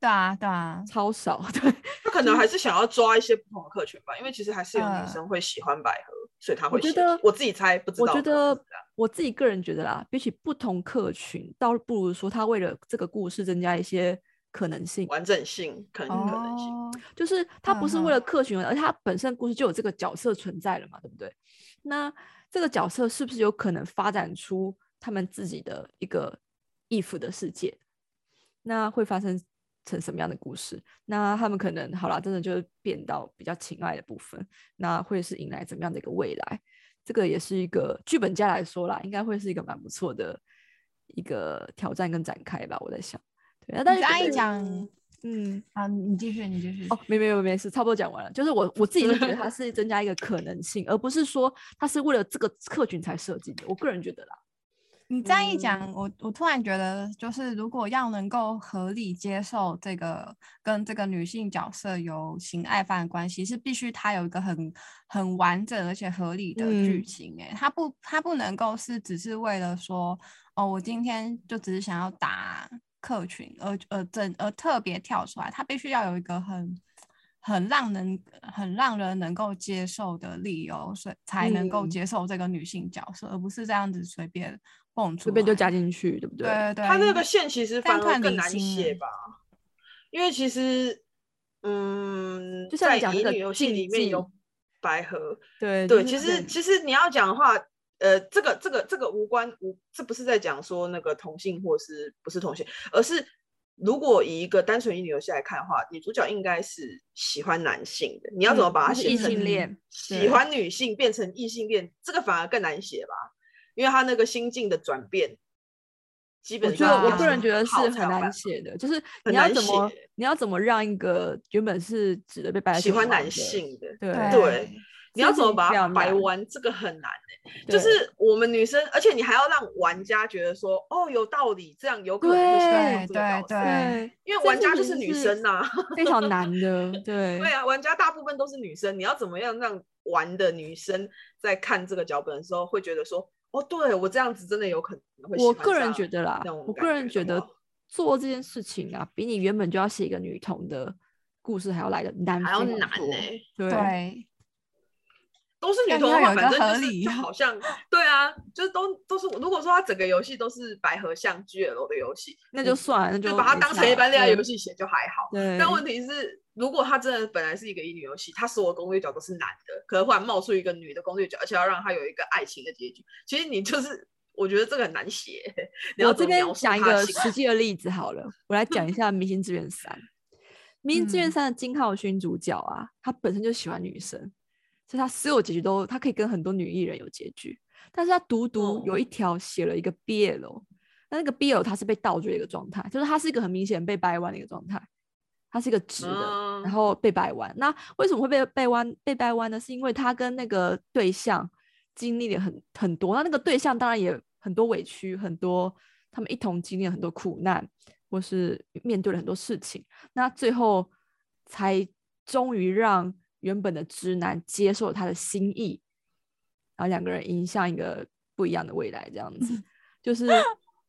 D: 对啊，对啊，
B: 超少。(laughs) 对，
C: 他可能还是想要抓一些不同的客群吧，因为其实还是有女生会喜欢百合，所以他会。
B: 我觉得
C: 我自己猜，不知道。
B: 我觉得我自己个人觉得啦，比起不同客群，倒不如说他为了这个故事增加一些可能性、
C: 完整性、可能可能性，
B: 就是他不是为了客群，而且他本身故事就有这个角色存在了嘛，对不对？那。这个角色是不是有可能发展出他们自己的一个 if 的世界？那会发生成什么样的故事？那他们可能好了，真的就变到比较情爱的部分，那会是迎来怎么样的一个未来？这个也是一个剧本家来说啦，应该会是一个蛮不错的一个挑战跟展开吧。我在想，对啊，但是
D: 刚一讲。嗯，好，你继续，你继续。
B: 哦，没没有没事，差不多讲完了。就是我我自己就觉得它 (laughs) 是增加一个可能性，而不是说它是为了这个客群才设计的。我个人觉得啦。
D: 你这样一讲，我我突然觉得，就是如果要能够合理接受这个跟这个女性角色有情爱犯关系，是必须它有一个很很完整而且合理的剧情。哎，它不它不能够是只是为了说，哦，我今天就只是想要打。客群而而整而特别跳出来，他必须要有一个很很让人很让人能够接受的理由，所以才能够
C: 嗯
D: 接受这个女性角色，而不是这样子随便蹦出来，
B: 随便就加进去，对不对？
D: 对对对，
C: 他那个线其实反而更难写吧，因为其实，嗯，
B: 就像
C: 在
B: 你讲那个
C: 乙女游戏里面有百合，
B: 对
C: 对，其实其实你要讲的话，呃，这个这个这个无关无，这不是在讲说那个同性或是不是同性，而是如果以一个单纯一女游戏来看的话，女主角应该是喜欢男性的，你要怎么
B: 嗯
C: 把它写成异
B: 性恋
C: 喜欢女性变成异性恋，这个反而更难写吧，因为他那个心境的转变，基
B: 我觉
C: 本上
B: 我个人觉得是很难写的，就是你要怎么
C: 写。
B: 你要怎么让一个原本是指的被白
C: 喜欢男，性的，
B: 对
C: 对你要怎么把它
B: 件事情非常难
C: 掰弯，这个很难欸。就是我们女生，而且你还要让玩家觉得说，哦，有道理，这样有可能会喜欢这个
D: 对
C: 角色，
D: 对。
C: 因为玩家就是女生呐、
B: 非常 (laughs) 难的，对。
C: 对啊，玩家大部分都是女生，你要怎么样让玩的女生在看这个脚本的时候会觉得说，哦，对我这样子真的有可能会喜欢
B: 我个人
C: 上
B: 觉得啦，我个人觉得做这件事情啊，比你原本就要写一个女童的故事还要来的难
C: 还要难呢、
B: 对。
D: 对，
C: 都是女
D: 但
C: 同的话，
D: 要有一个
C: 反正就是就 (laughs) 好像对啊，就是都都是。如果说它整个游戏都是白盒像 GL 的游戏，(laughs)
B: 那就算了，那
C: 就把它当成一般恋爱
B: 对
C: 游戏写就还好。
B: 对，
C: 但问题是，如果它真的本来是一个乙女游戏，它所有攻略角都是男的，可能忽然冒出一个女的攻略角，而且要让它有一个爱情的结局，其实你就是我觉得这个很难写。
B: 我这边
C: 怎么描述
B: 讲一个实际的例子好了，我来讲一下《明星志愿三》。《明星志愿
D: 嗯
B: 三》的金浩勋主角啊，他本身就喜欢女生，所以他所有结局都他可以跟很多女艺人有结局，但是他独独有
C: 哦。
B: 一条写了一个 BL，那那个 BL 他是被倒追的一个状态，就是他是一个很明显被掰弯的一个状态，他是一个直的，然
C: 嗯。
B: 后被掰弯。那为什么会被被弯被掰弯呢？是因为他跟那个对象经历了很很多，那那个对象当然也很多委屈，很多他们一同经历了很多苦难，或是面对了很多事情，那最后才终于让原本的直男接受他的心意，然后两个人迎向一个不一样的未来，这样子，(laughs) 就是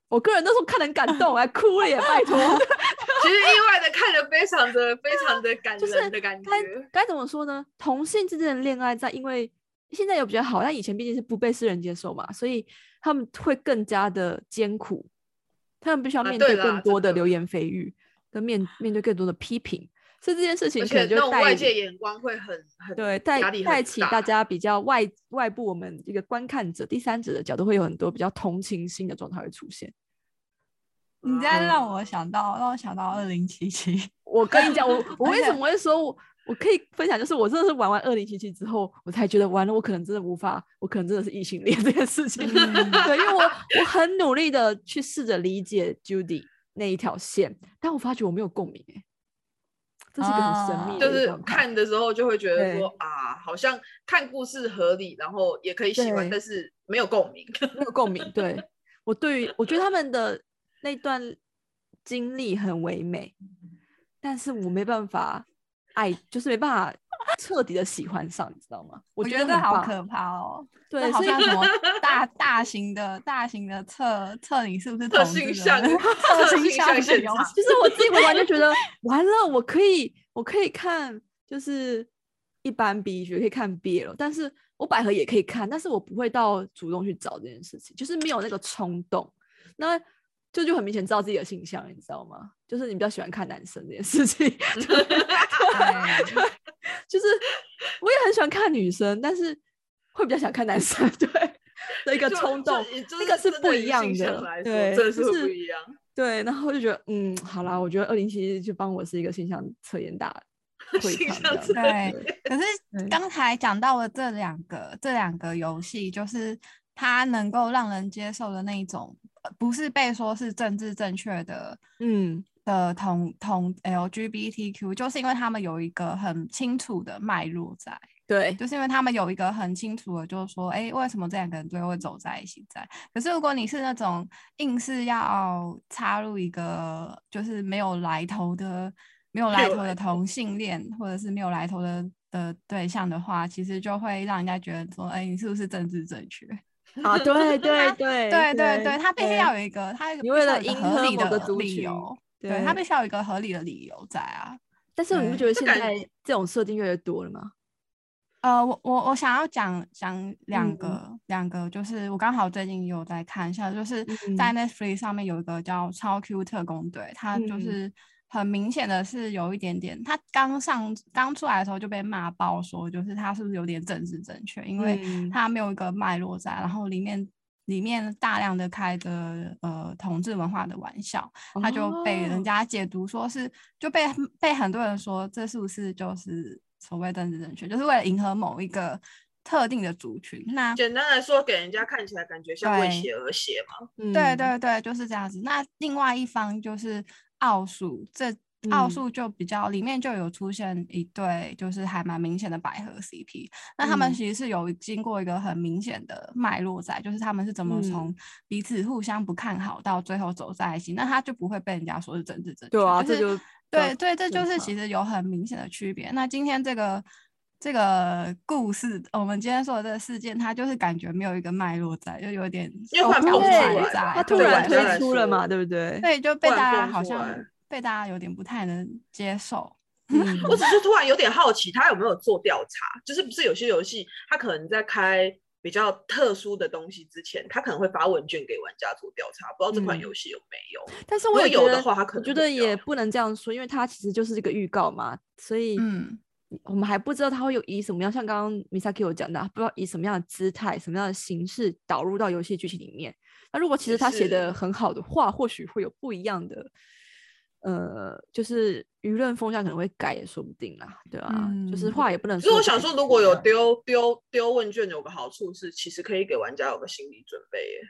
B: 我个人那时候看得很感动，(laughs) 还哭了耶，拜托。(laughs)
C: 其实意外的看着非常的非常的感人的感觉。
B: 该该怎么说呢？同性之间的恋爱，在因为现在有比较好，但以前毕竟是不被世人接受嘛，所以他们会更加的艰苦，他们必须要
C: 啊
B: 面对更多的流言蜚语，跟面面对更多的批评，所以这件事情
C: 而
B: 可能就
C: 外界眼光会很很
B: 对带带起大
C: 大
B: 家比较外外部我们一个观看者、第三者的角度，会有很多比较同情心的状态会出现。
D: 你这样
B: 嗯
D: 让我想到，让我想到二零七七。(laughs)
B: 我跟你讲，我我为什么会说我我可以分享，就是我真的是玩完二零七七之后，我才觉得完了，我可能真的无法，我可能真的是异性恋这件事情。
D: 嗯 (laughs)
B: 对，因为我 (laughs) 我很努力的去试着理解 Judy 那一条线，但我发觉我没有共鸣、欸，这是一个很神秘
D: 啊
C: 就是。看的时候就会觉得说啊，好像看故事合理，然后也可以喜欢，但是没有共鸣。(laughs)
B: 没有共鸣。对我对于我觉得他们的那段经历很唯美，但是我没办法爱，就是没办法彻底的喜欢上，你知道吗？
D: 我
B: 觉
D: 觉得好可怕哦。
B: 对，
D: 好
B: 所以
D: 像什么 (laughs) 大大型的大型的测测你是不是
C: 特
D: 同
C: 性向 (laughs)
D: 测
C: 特性
D: 性向
B: 就是我自己玩完就觉得完了，我可以我可以看就是一般 B 学可以看 B 了但是我百合也可以看，但是我不会到主动去找这件事情，就是没有那个冲动。那这就很明显知道自己的性向，你知道吗？就是你比较喜欢看男生这件事情，(laughs)
D: 对
B: 就是我也很喜欢看女生，但是会比较想看男生，(laughs) 对的一个冲动，
C: 就就
B: 那个是不一样的对，
C: 真的是不一样。
B: 对，然后就觉得，嗯，好啦，我觉得二零七七就帮我是一个性向测验大 (laughs) 会
D: 对
B: 对
D: 可是刚才讲到了这两个这两个游戏，就是它能够让人接受的那一种，呃不是被说是政治正确的
B: 嗯，
D: 的同同 LGBTQ，就是因为他们有一个很清楚的脉络在。
B: 对，
D: 就是因为他们有一个很清楚的，就是说，哎，为什么这两个人最后会走在一起在？可是如果你是那种硬是要插入一个就是没有来头的、没有来头的同性恋，或者是没有来头的的对象的话，其实就会让人家觉得说，哎，你是不是政治正确？(laughs)
B: 啊，对对对
D: 对对对，他必须要有一个，他有一个
B: 你为了合
D: 合理的理由，对
B: 对
D: 他必须要有一个合理的理由在啊。
B: 但是你不觉得现在这种设定越来越多了吗？
D: 呃，我我我想要讲讲两
B: 嗯
D: 个、两个，就是我刚好最近有在看一下，就是在
B: 嗯
D: Netflix 上面有一个叫《超 Q 特工队》，它就
B: 嗯
D: 是很明显的是有一点点，他刚上刚出来的时候就被骂爆，说就是他是不是有点政治正确，因为他没有一个脉络在，然后里面。里面大量的开着呃同志文化的玩笑，他就被人
B: 哦
D: 家解读说是就被被很多人说这是不是就是所谓政治正确，就是为了迎合某一个特定的族群。那
C: 简单来说，给人家看起来感觉像为
D: 对
C: 写而写嘛。
B: 嗯
D: 对对对，就是这样子。那另外一方就是奥数，这奥
B: 嗯
D: 数就比较里面就有出现一对，就是还蛮明显的百合 CP。那他们
B: 嗯
D: 其实是有经过一个很明显的脉络在，就是他们是怎么从
B: 嗯
D: 彼此互相不看好到最后走在一起，那他就不会被人家说是政治正确。
B: 对啊，
D: 就是
B: 这就
D: 对对，这就是其实有很明显的区别。那今天这个这个故事，我们今天说的这个事件，它就是感觉没有一个脉络在，就有点
C: 因为忽然
D: 跳出
C: 蹦出来了
D: 来在，
B: 他突然推出了嘛，
C: 说
B: 对不对？
D: 对，就被大家好像被大家有点不太能接受。(laughs)
B: 嗯
C: 我只是突然有点好奇，他有没有做调查？就是不是有些游戏，他可能在开比较特殊的东西之前，他可能会发问卷给玩家做调查，不知道这款
B: 嗯
C: 游戏有没有？
B: 但是
C: 有的话他可
B: 我觉得也不能这样说，因为它其实就是一个预告嘛，所以
D: 嗯
B: 我们还不知道他会有以什么样，像刚刚 Misaki 有讲的，不知道以什么样的姿态、什么样的形式导入到游戏剧情里面。那如果其
C: 也
B: 实他写的很好的话，或许会有不一样的，呃，就是舆论风向可能会改也说不定啦，对啊，就是
D: 嗯
B: 话也不能
C: 所以我想
B: 太
C: 说，如果有丢丢丢问卷，有个好处是，其实可以给玩家有个心理准备耶，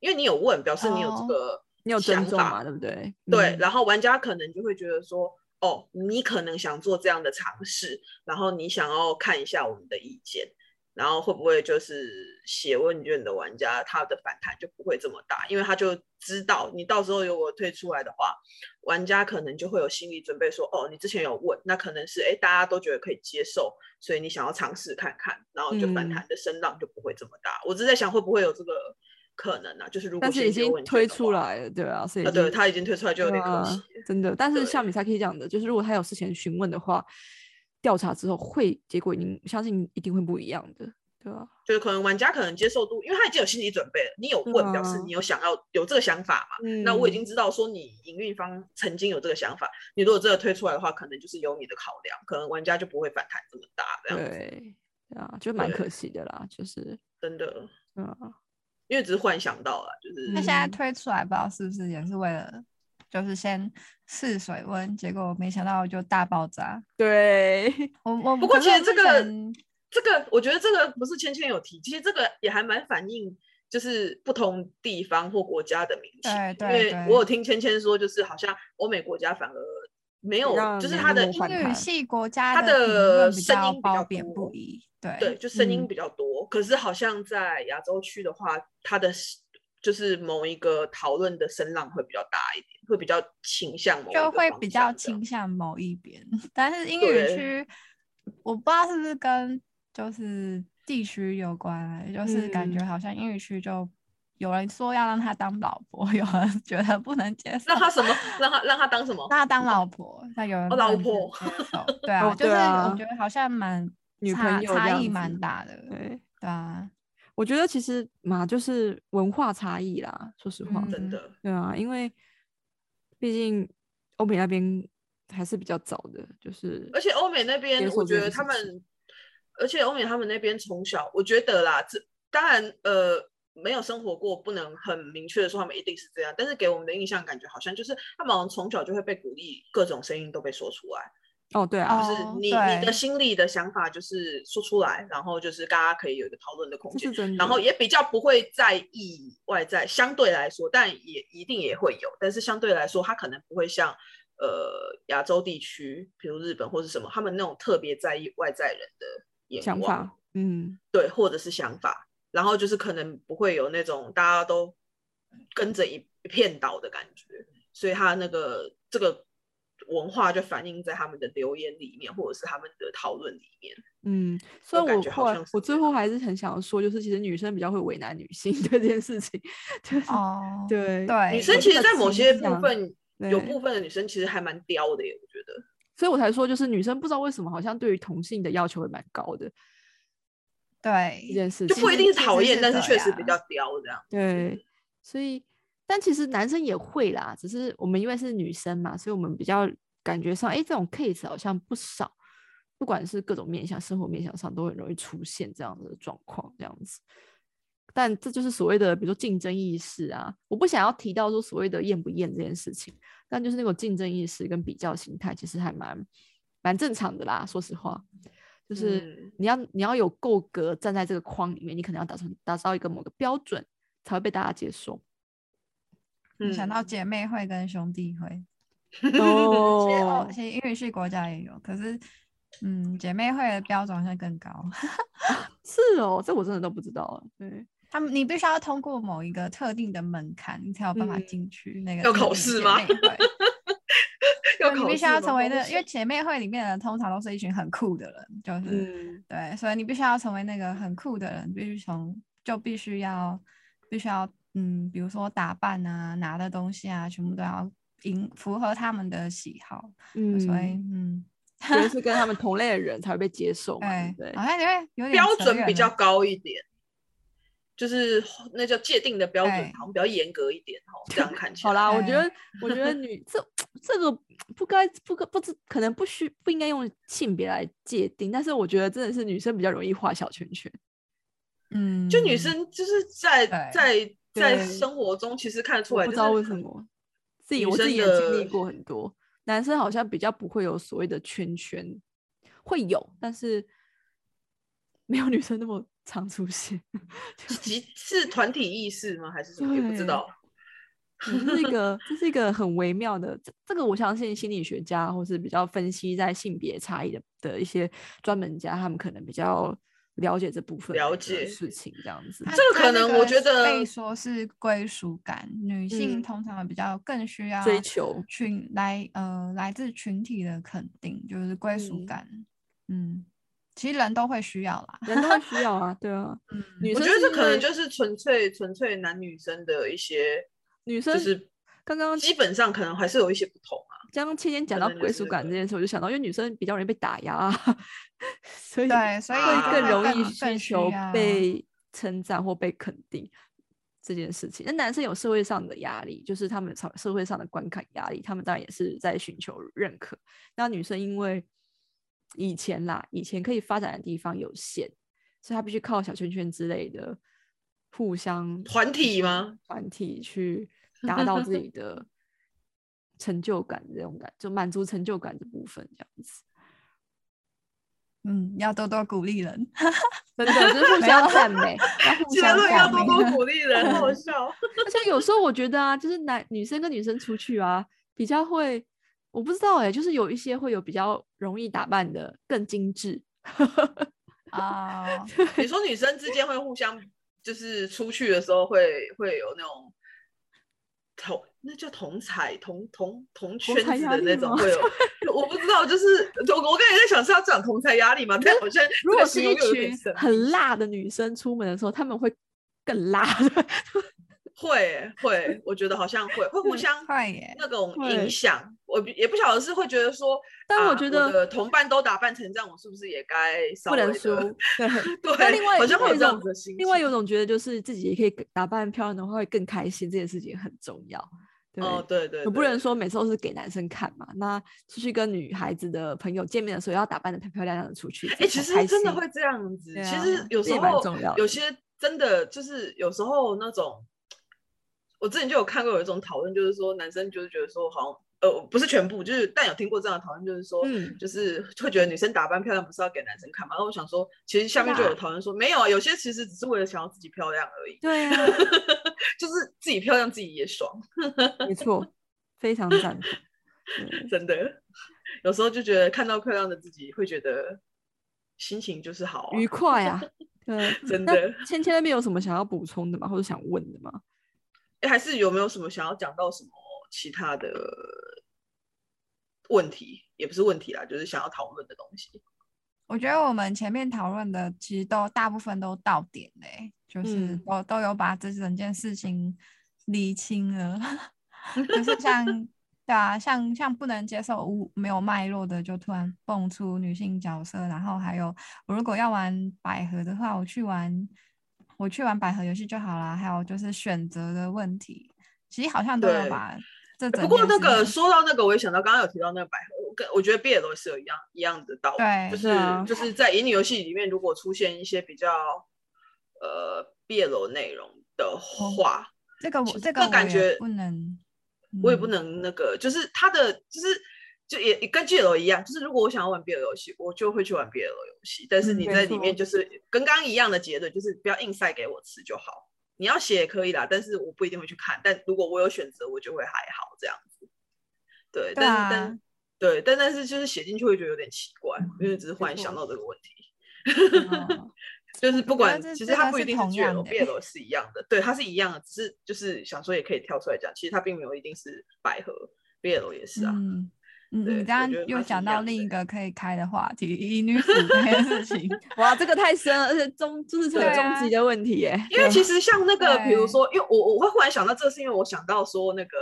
C: 因为你有问，表示你有这
D: 哦
C: 个
B: 你有尊
C: 想法
B: 重嘛，对不对？
C: 对，
B: 嗯
C: 然后玩家可能就会觉得说，哦，你可能想做这样的尝试，然后你想要看一下我们的意见，然后会不会就是写问卷的玩家他的反弹就不会这么大，因为他就知道你到时候如果退出来的话，玩家可能就会有心理准备说，哦，你之前有问，那可能是哎大家都觉得可以接受，所以你想要尝试看看，然后就反
B: 嗯
C: 弹的声浪就不会这么大。我只是在想会不会有这个可能啊，就是如果
B: 但是已经推出来了，对啊，所以
C: 啊，对他已经推出来就有点可惜。
B: 真的。但是像
C: 对
B: 米萨 K 讲的，就是如果他有事前询问的话，调查之后会结果已经相信一定会不一样的，对吧、
C: 就是可能玩家可能接受度，因为他已经有心理准备了，你有
B: 对
C: 问表示
B: 啊
C: 你有想要有这个想法嘛？
B: 嗯
C: 那我已经知道说你营运方曾经有这个想法，你如果真的推出来的话，可能就是有你的考量，可能玩家就不会反弹这么大，这样子
B: 对对啊，就蛮可惜的啦，就是
C: 真的，
B: 嗯啊，
C: 因为只是幻想到了，就是
D: 那现在
B: 嗯
D: 推出来，不知道是不是也是为了，就是先试水温，结果没想到就大爆炸。
B: 对，(laughs)
D: 我我
C: 不过其实这个
D: 前
C: 这个，我觉得这个不是芊芊有提，其实这个也还蛮反映就是不同地方或国家的民情。
D: 对对
C: 因为我有听芊芊说，就是好像欧美国家反而没有，就是他的
D: 英语系国家
C: 它
D: 的比较褒贬不一，对
C: 对，就声音
B: 嗯
C: 比较多。可是好像在亚洲区的话，它的就是某一个讨论的声浪会比较大一点，会比较倾向某一
D: 就会比较倾向某一边。但是英语区，我不知道是不是跟就是地区有关，就是感觉
B: 嗯
D: 好像英语区就有人说要让他当老婆，(laughs) 有人觉得不能接受，
C: 让他什么？让他让他当什么？
D: 让他当老婆，那有人
C: 哦老婆，
D: 对啊，
B: 哦
D: 就是我觉得好像蛮
B: 女
D: 差
B: 朋友
D: 差异蛮大的，
B: 对，
D: 对啊，
B: 我觉得其实嘛，就是文化差异啦，说实话，
D: 嗯。
C: 真的，
B: 对啊，因为毕竟欧美那边还是比较早的，就是
C: 而且欧美那边我觉得他们，而且欧美他们那边从小，我觉得啦，这当然呃没有生活过，不能很明确的说他们一定是这样，但是给我们的印象感觉好像就是他们好像从小就会被鼓励，各种声音都被说出来，
B: 哦，对啊，
C: 就是你你的心里的想法就是说出来，然后就是大家可以有一个讨论的空间。然后也比较不会在意外在，相对来说，但也一定也会有，但是相对来说，它可能不会像呃亚洲地区，比如日本或是什么，他们那种特别在意外在人的眼光，
B: 想法，嗯，
C: 对，或者是想法，然后就是可能不会有那种大家都跟着一一片倒的感觉，所以他那个这个文化就反映在他们的留言里面，或者是他们的讨论里面。
B: 嗯，所以我后来我最后还是很想说，就是其实女生比较会为难女性这件事情，就是 (laughs)
D: 哦，
B: 对
D: 对，
C: 女生其实，在某些部分，有部分的女生其实还蛮刁的耶，我觉得。
B: 所以我才说，就是女生不知道为什么好像对于同性的要求会蛮高的这
D: 对，
B: 件事情，
C: 就不一定是讨厌，
D: 是
C: 但是确实比较刁这样。
B: 对，所以但其实男生也会啦，只是我们因为是女生嘛，所以我们比较感觉上，哎，这种 case 好像不少，不管是各种面向、生活面向上，都很容易出现这样的状况，这样子。但这就是所谓的，比如说竞争意识啊，我不想要提到说所谓的厌不厌这件事情，但就是那种竞争意识跟比较心态，其实还蛮蛮正常的啦。说实话，就是
C: 嗯
B: 你要你要有够格站在这个框里面，你可能要达成达到一个某个标准，才会被大家接受。
D: 我想到
C: 嗯
D: 姐妹会跟兄弟会，(laughs) 其实
B: 哦
D: 哦，其实英语系国家也有，可是嗯，姐妹会的标准好像更高。(laughs)
B: 是哦，这我真的都不知道。对，
D: 他们你必须要通过某一个特定的门槛，你才有办法
B: 嗯
D: 进去那个。
C: 要考试吗 (laughs)
D: 对你必须要成为那，因为姐妹会里面的人通常都是一群很酷的人，就是、
B: 嗯，
D: 对，所以你必须要成为那个很酷的人，必须从就必须要必须要嗯，比如说打扮啊、拿的东西啊，全部都要迎符合他们的喜好，
B: 嗯，
D: 所以嗯，
B: 觉得是跟他们 (laughs) 同类的人才会被接受嘛，对不
D: 对，好？像因为有点
C: 标准比较高一点，就是那叫界定的标准
D: 对
C: 好像比较严格一点哦。这样看起来，(laughs)
B: 好啦，我觉
D: 哎
B: 得，(laughs) 我觉得女这这个不该不该不知可能不需不应该用性别来界定，但是我觉得真的是女生比较容易画小圈圈。
D: 嗯，
C: 就女生就是在在在生活中，其实看得出来，
B: 不知道为什。么，自己我自己也经历过很多，男生好像比较不会有所谓的圈圈，会有，但是没有女生那么常出现。
C: 集是团体意识吗？还是什么？也不知道。
B: 对这是一个，这是一个很微妙的，这这个我相信心理学家或是比较分析在性别差异的的一些专门家，他们可能比较了解这部分
C: 了解
B: 事情，这样子。
C: 这个可能我觉得
D: 可以说是归属感，女性
C: 嗯
D: 通常比较更需要
B: 追求
D: 群来呃来自群体的肯定，就是归属
B: 嗯
D: 感。嗯，其实人都会需要啦。
B: 人都会需要啊，(laughs) 对啊，
D: 嗯，
B: 女生
C: 我觉得这可能就是纯粹纯粹男女生的一些，
B: 女生
C: 就是
B: 刚刚
C: 基本上可能还是有一些不同啊。
B: 刚刚芊芊讲到归属感这件事，我就想到，因为女生比较容易被打压啊，(laughs) 所以
D: 对，所以
C: 会
B: 会更容易
D: 更
B: 需求被称赞或被肯定这件事情。那男生有社会上的压力，就是他们社社会上的观看压力，他们当然也是在寻求认可。那女生因为以前啦，以前可以发展的地方有限，所以她必须靠小圈圈之类的互相
C: 团体吗？
B: 团体去达到自己的成就感这种感，就满足成就感的部分这样子。
D: 嗯，要多多鼓励人。(laughs)
B: 真的就是互相赞美，要 (laughs)
C: 多。多鼓励人，好好 (laughs) 笑。
B: 而且有时候我觉得啊，就是男女生跟女生出去啊，比较会，我不知道哎、就是有一些会有比较容易打扮的更精致。
D: 啊，
C: 你说女生之间会互相，就是出去的时候会会有那种同那叫同彩同同同圈子的那种会有，(laughs) 我不知道，就是我我刚才在想是要讲同才压力吗？但好像这个
B: 如果是一
C: 形容又有点
B: 群很辣的女生出门的时候，他们会更辣的。(laughs)
C: 会欸会，我觉得好像会会互相那种影响。我不也不晓得是会觉得说，啊
B: 但我觉得
C: 的同伴都打扮成这样，我是不是也该稍微的
B: 不能输，对。
C: 对，
B: 那另外
C: 好像会有
B: 一种
C: 子的心。
B: 另外有种觉得就是自己也可以打扮漂亮的话会更开心，这件事情很重要。对，
C: 哦，对对，
B: 我不能说每次都是给男生看嘛。那出去跟女孩子的朋友见面的时候，要打扮的漂漂亮亮的出去。
C: 哎、其实真的会这样子。
B: 啊
C: 其实有时候
B: 蛮重要
C: 有些真的就是有时候那种，我之前就有看过有一种讨论，就是说男生就是觉得说好像呃不是全部，就是但有听过这样的讨论，就是说、
B: 嗯
C: 就是会觉得女生打扮漂亮不是要给男生看嘛？然后我想说，其实下面就有讨论说没有啊，有些其实只是为了想要自己漂亮而已，
B: 对啊，(laughs)
C: 就是自己漂亮自己也爽，(laughs)
B: 没错，非常赞同。
C: 真的。有时候就觉得看到漂亮的自己，会觉得心情就是好、啊
B: 愉，快啊，(laughs) 对，
C: 真的。
B: 芊芊那边有什么想要补充的吗？或者想问的吗？
C: 诶还是有没有什么想要讲到什么其他的问题，也不是问题啦，就是想要讨论的东西。
D: 我觉得我们前面讨论的其实都大部分都到点嘞、就是
B: 嗯
D: 都都有把这整件事情理清了，(laughs) 就是像对啊，像像不能接受无没有脉络的，就突然蹦出女性角色，然后还有我如果要玩百合的话，我去玩我去玩百合游戏就好啦。还有就是选择的问题，其实好像都有
C: 对
D: 把这
C: 不过那个说到那个，我也想到刚刚有提到那个百合，我跟我觉得 BL 也是有一样一样的道理，
D: 对
C: 就是就是在乙女游戏里面，如果出现一些比较呃 BL 内容的话，
D: 这个我这个
C: 感觉
D: 不能，
C: 我也不
D: 嗯
C: 能那个，就是他的就是就也也跟 GL 一样，就是如果我想要玩 BL 游戏，我就会去玩 BL 游戏，但是
D: 嗯
C: 你在里面就是跟刚刚一样的结论，就是不要硬塞给我吃就好。你要写也可以啦，但是我不一定会去看。但如果我有选择，我就会还好这样子。对，但是、
D: 啊
C: 但对，但但是就是写进去会觉得有点奇怪，因为只是忽然想到这个问题。
B: 哦 (laughs)
C: 就是不管，其实它不一定是
D: 是同样
C: GL BL 是一样的，对，它是一样的，只是就是想说也可以跳出来讲，其实它并没有一定是百合，BL 也是啊。
D: 嗯，你
C: 对
D: 你这样
C: 我觉得它是
D: 又讲到另一个可以开的话题，乙女服这件事情。(laughs)
B: 哇，这个太深了，而且终就是终极的问题耶。
C: 因为其实像那 (laughs) 个，比如
D: 对
C: 说，因为我我会忽然想到这个，是因为我想到说那个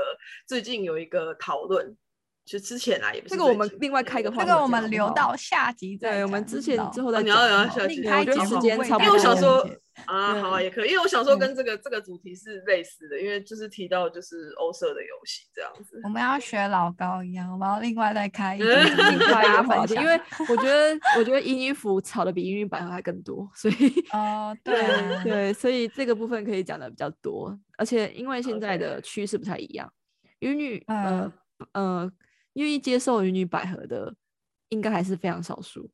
C: 最近有一个讨论，就之前啊，也不是
B: 这个我们另外开个话题
D: 这个我们留到下集再讲。
B: 对，我们之前之后再
C: 哦你要聊下集
B: 我觉得时间差不多
C: 因为我想说啊，好啊，也可以，因为我想说
D: 嗯
C: 跟这个这个主题是类似的，因为就是提到就是欧社的游戏这样子
D: 我。们要学老高一样，我们要另外再开一集
C: 嗯
D: 跟
B: 另外一
D: 大家
B: 个话题，
D: 分享。
B: 因为我觉得我觉得英语服炒的比英语百合还更多，所以
D: 哦，对啊
B: 对，所以这个部分可以讲的比较多，而且因为现在的趋势不太一样，乙女
D: 嗯
B: 呃呃愿意接受乙女百合的，应该还是非常少数。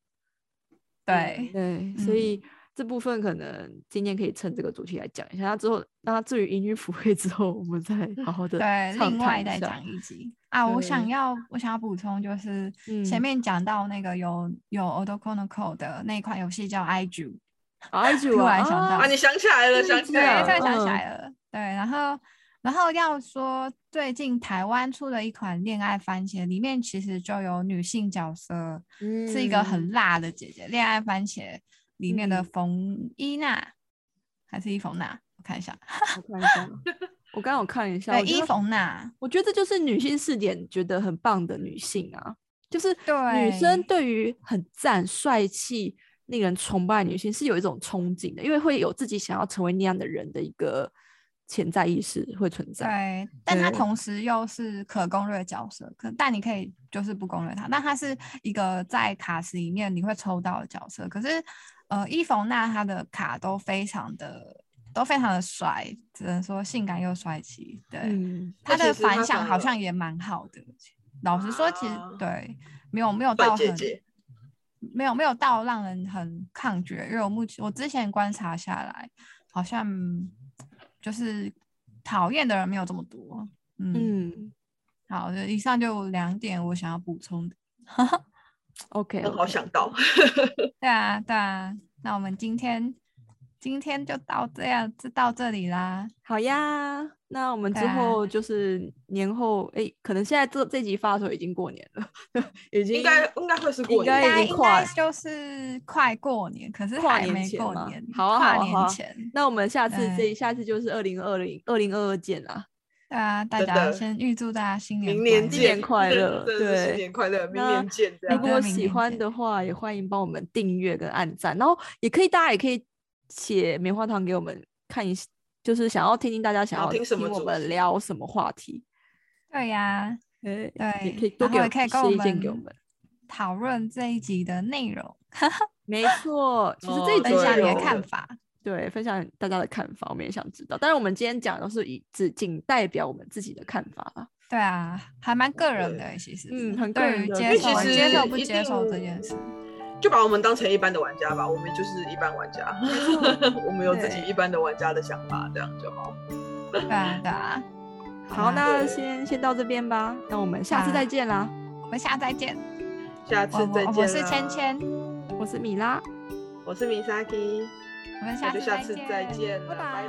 D: 对，
B: 对，所
D: 嗯
B: 以这部分可能今天可以趁这个主题来讲一下。那之后，那至于乙女辅会之后，我们再 (laughs) 好好的
D: 对，
B: 畅
D: 另外再讲一集啊。(laughs) 我想要，我想要补充，就是前
B: 嗯
D: 面讲到那个有有 Odoconoco 的那款游戏叫 iJu，
B: 啊，(laughs)
D: 突然想到
C: 啊，你想起来了，想起来了，
D: 突然想起
B: 嗯
D: 来了。对，然后然后要说最近台湾出了一款恋爱番茄，里面其实就有女性角色，是一个
B: 嗯
D: 很辣的姐姐。恋爱番茄里面的
B: 嗯
D: 冯伊娜还是伊冯娜？我看一下，
B: 我看一下，(laughs) 我刚刚有看一下，
D: 对，伊冯娜，
B: 我觉得这就是女性视点觉得很棒的女性啊，就是女生
D: 对
B: 对于很赞、帅气、令人崇拜女性是有一种憧憬的，因为会有自己想要成为那样的人的一个潜在意识会存在。
D: 对，但
B: 它
D: 同时又是可攻略角色，可但你可以就是不攻略它。那它是一个在卡池里面你会抽到的角色。可是，呃，伊冯娜她的卡都非常的都非常的帅，只能说性感又帅气。对，
B: 嗯，
D: 她的反响好像也蛮好的。老实说，其实
C: 啊
D: 对没有没有到很
C: 姐姐，
D: 没有没有到让人很抗拒，因为我目前我之前观察下来，好像就是讨厌的人没有这么多。嗯，
B: 嗯
D: 好的，以上就两点我想要补充的。(laughs)
B: OK，
C: 很好想到。(laughs)
D: 对啊，对啊，那我们今天今天就到这样，就到这里啦。
B: 好呀。那我们之后就是年后，哎、可能现在这这集发的时候已经过年了，已经
C: 应该应该会是过
B: 应该
C: 年，
D: 应该应
B: 已经跨
D: 该就是快过年，可是
B: 跨年
D: 还没过年，
B: 好啊好啊好啊
D: 年前。
B: 那我们下次这
D: 对
B: 下次就是二零二零二零二二见啦。
D: 对啊，大家先预祝大家新年
C: 明年
D: 快乐 (laughs)
B: 对
C: 新年快乐，明年见，
B: 如果喜
D: 明年见
B: 欢的话，也欢迎帮我们订阅跟按赞，然后也可以大家也可以写棉花糖给我们看一下，就是想要听听大家想要
C: 听什么
B: 我们聊什么话题，
D: 对呀、
B: 对
D: 对
B: 也可以多给我
D: 然后也可以跟我
B: 写意见给我
D: 们
B: 们。
D: 讨论这一集的内容，(laughs)
B: 没错，其实这一
C: 哦
B: 集
D: 分享你的看法。
B: 对分享大家的看法，我们也想知道。但是我们今天讲的都是以只仅代表我们自己的看法啦。
D: 对啊，还蛮个人的其实。
B: 嗯很个人的
D: 接受接受不接受这件事，
C: 就把我们当成一般的玩家吧，我们就是一般玩家，(laughs) 我们有自己一般的玩家的想法，这样就好。
D: 对啊对啊。
B: 好，那先先到这边吧，那我们下次再见啦。
D: 我们下次再见。
C: 下次再见
D: 我我是芊，芊，
B: 我是米拉。
C: 我是 Misaki，
D: 我们
C: 下
D: 下次再
C: 次再见拜拜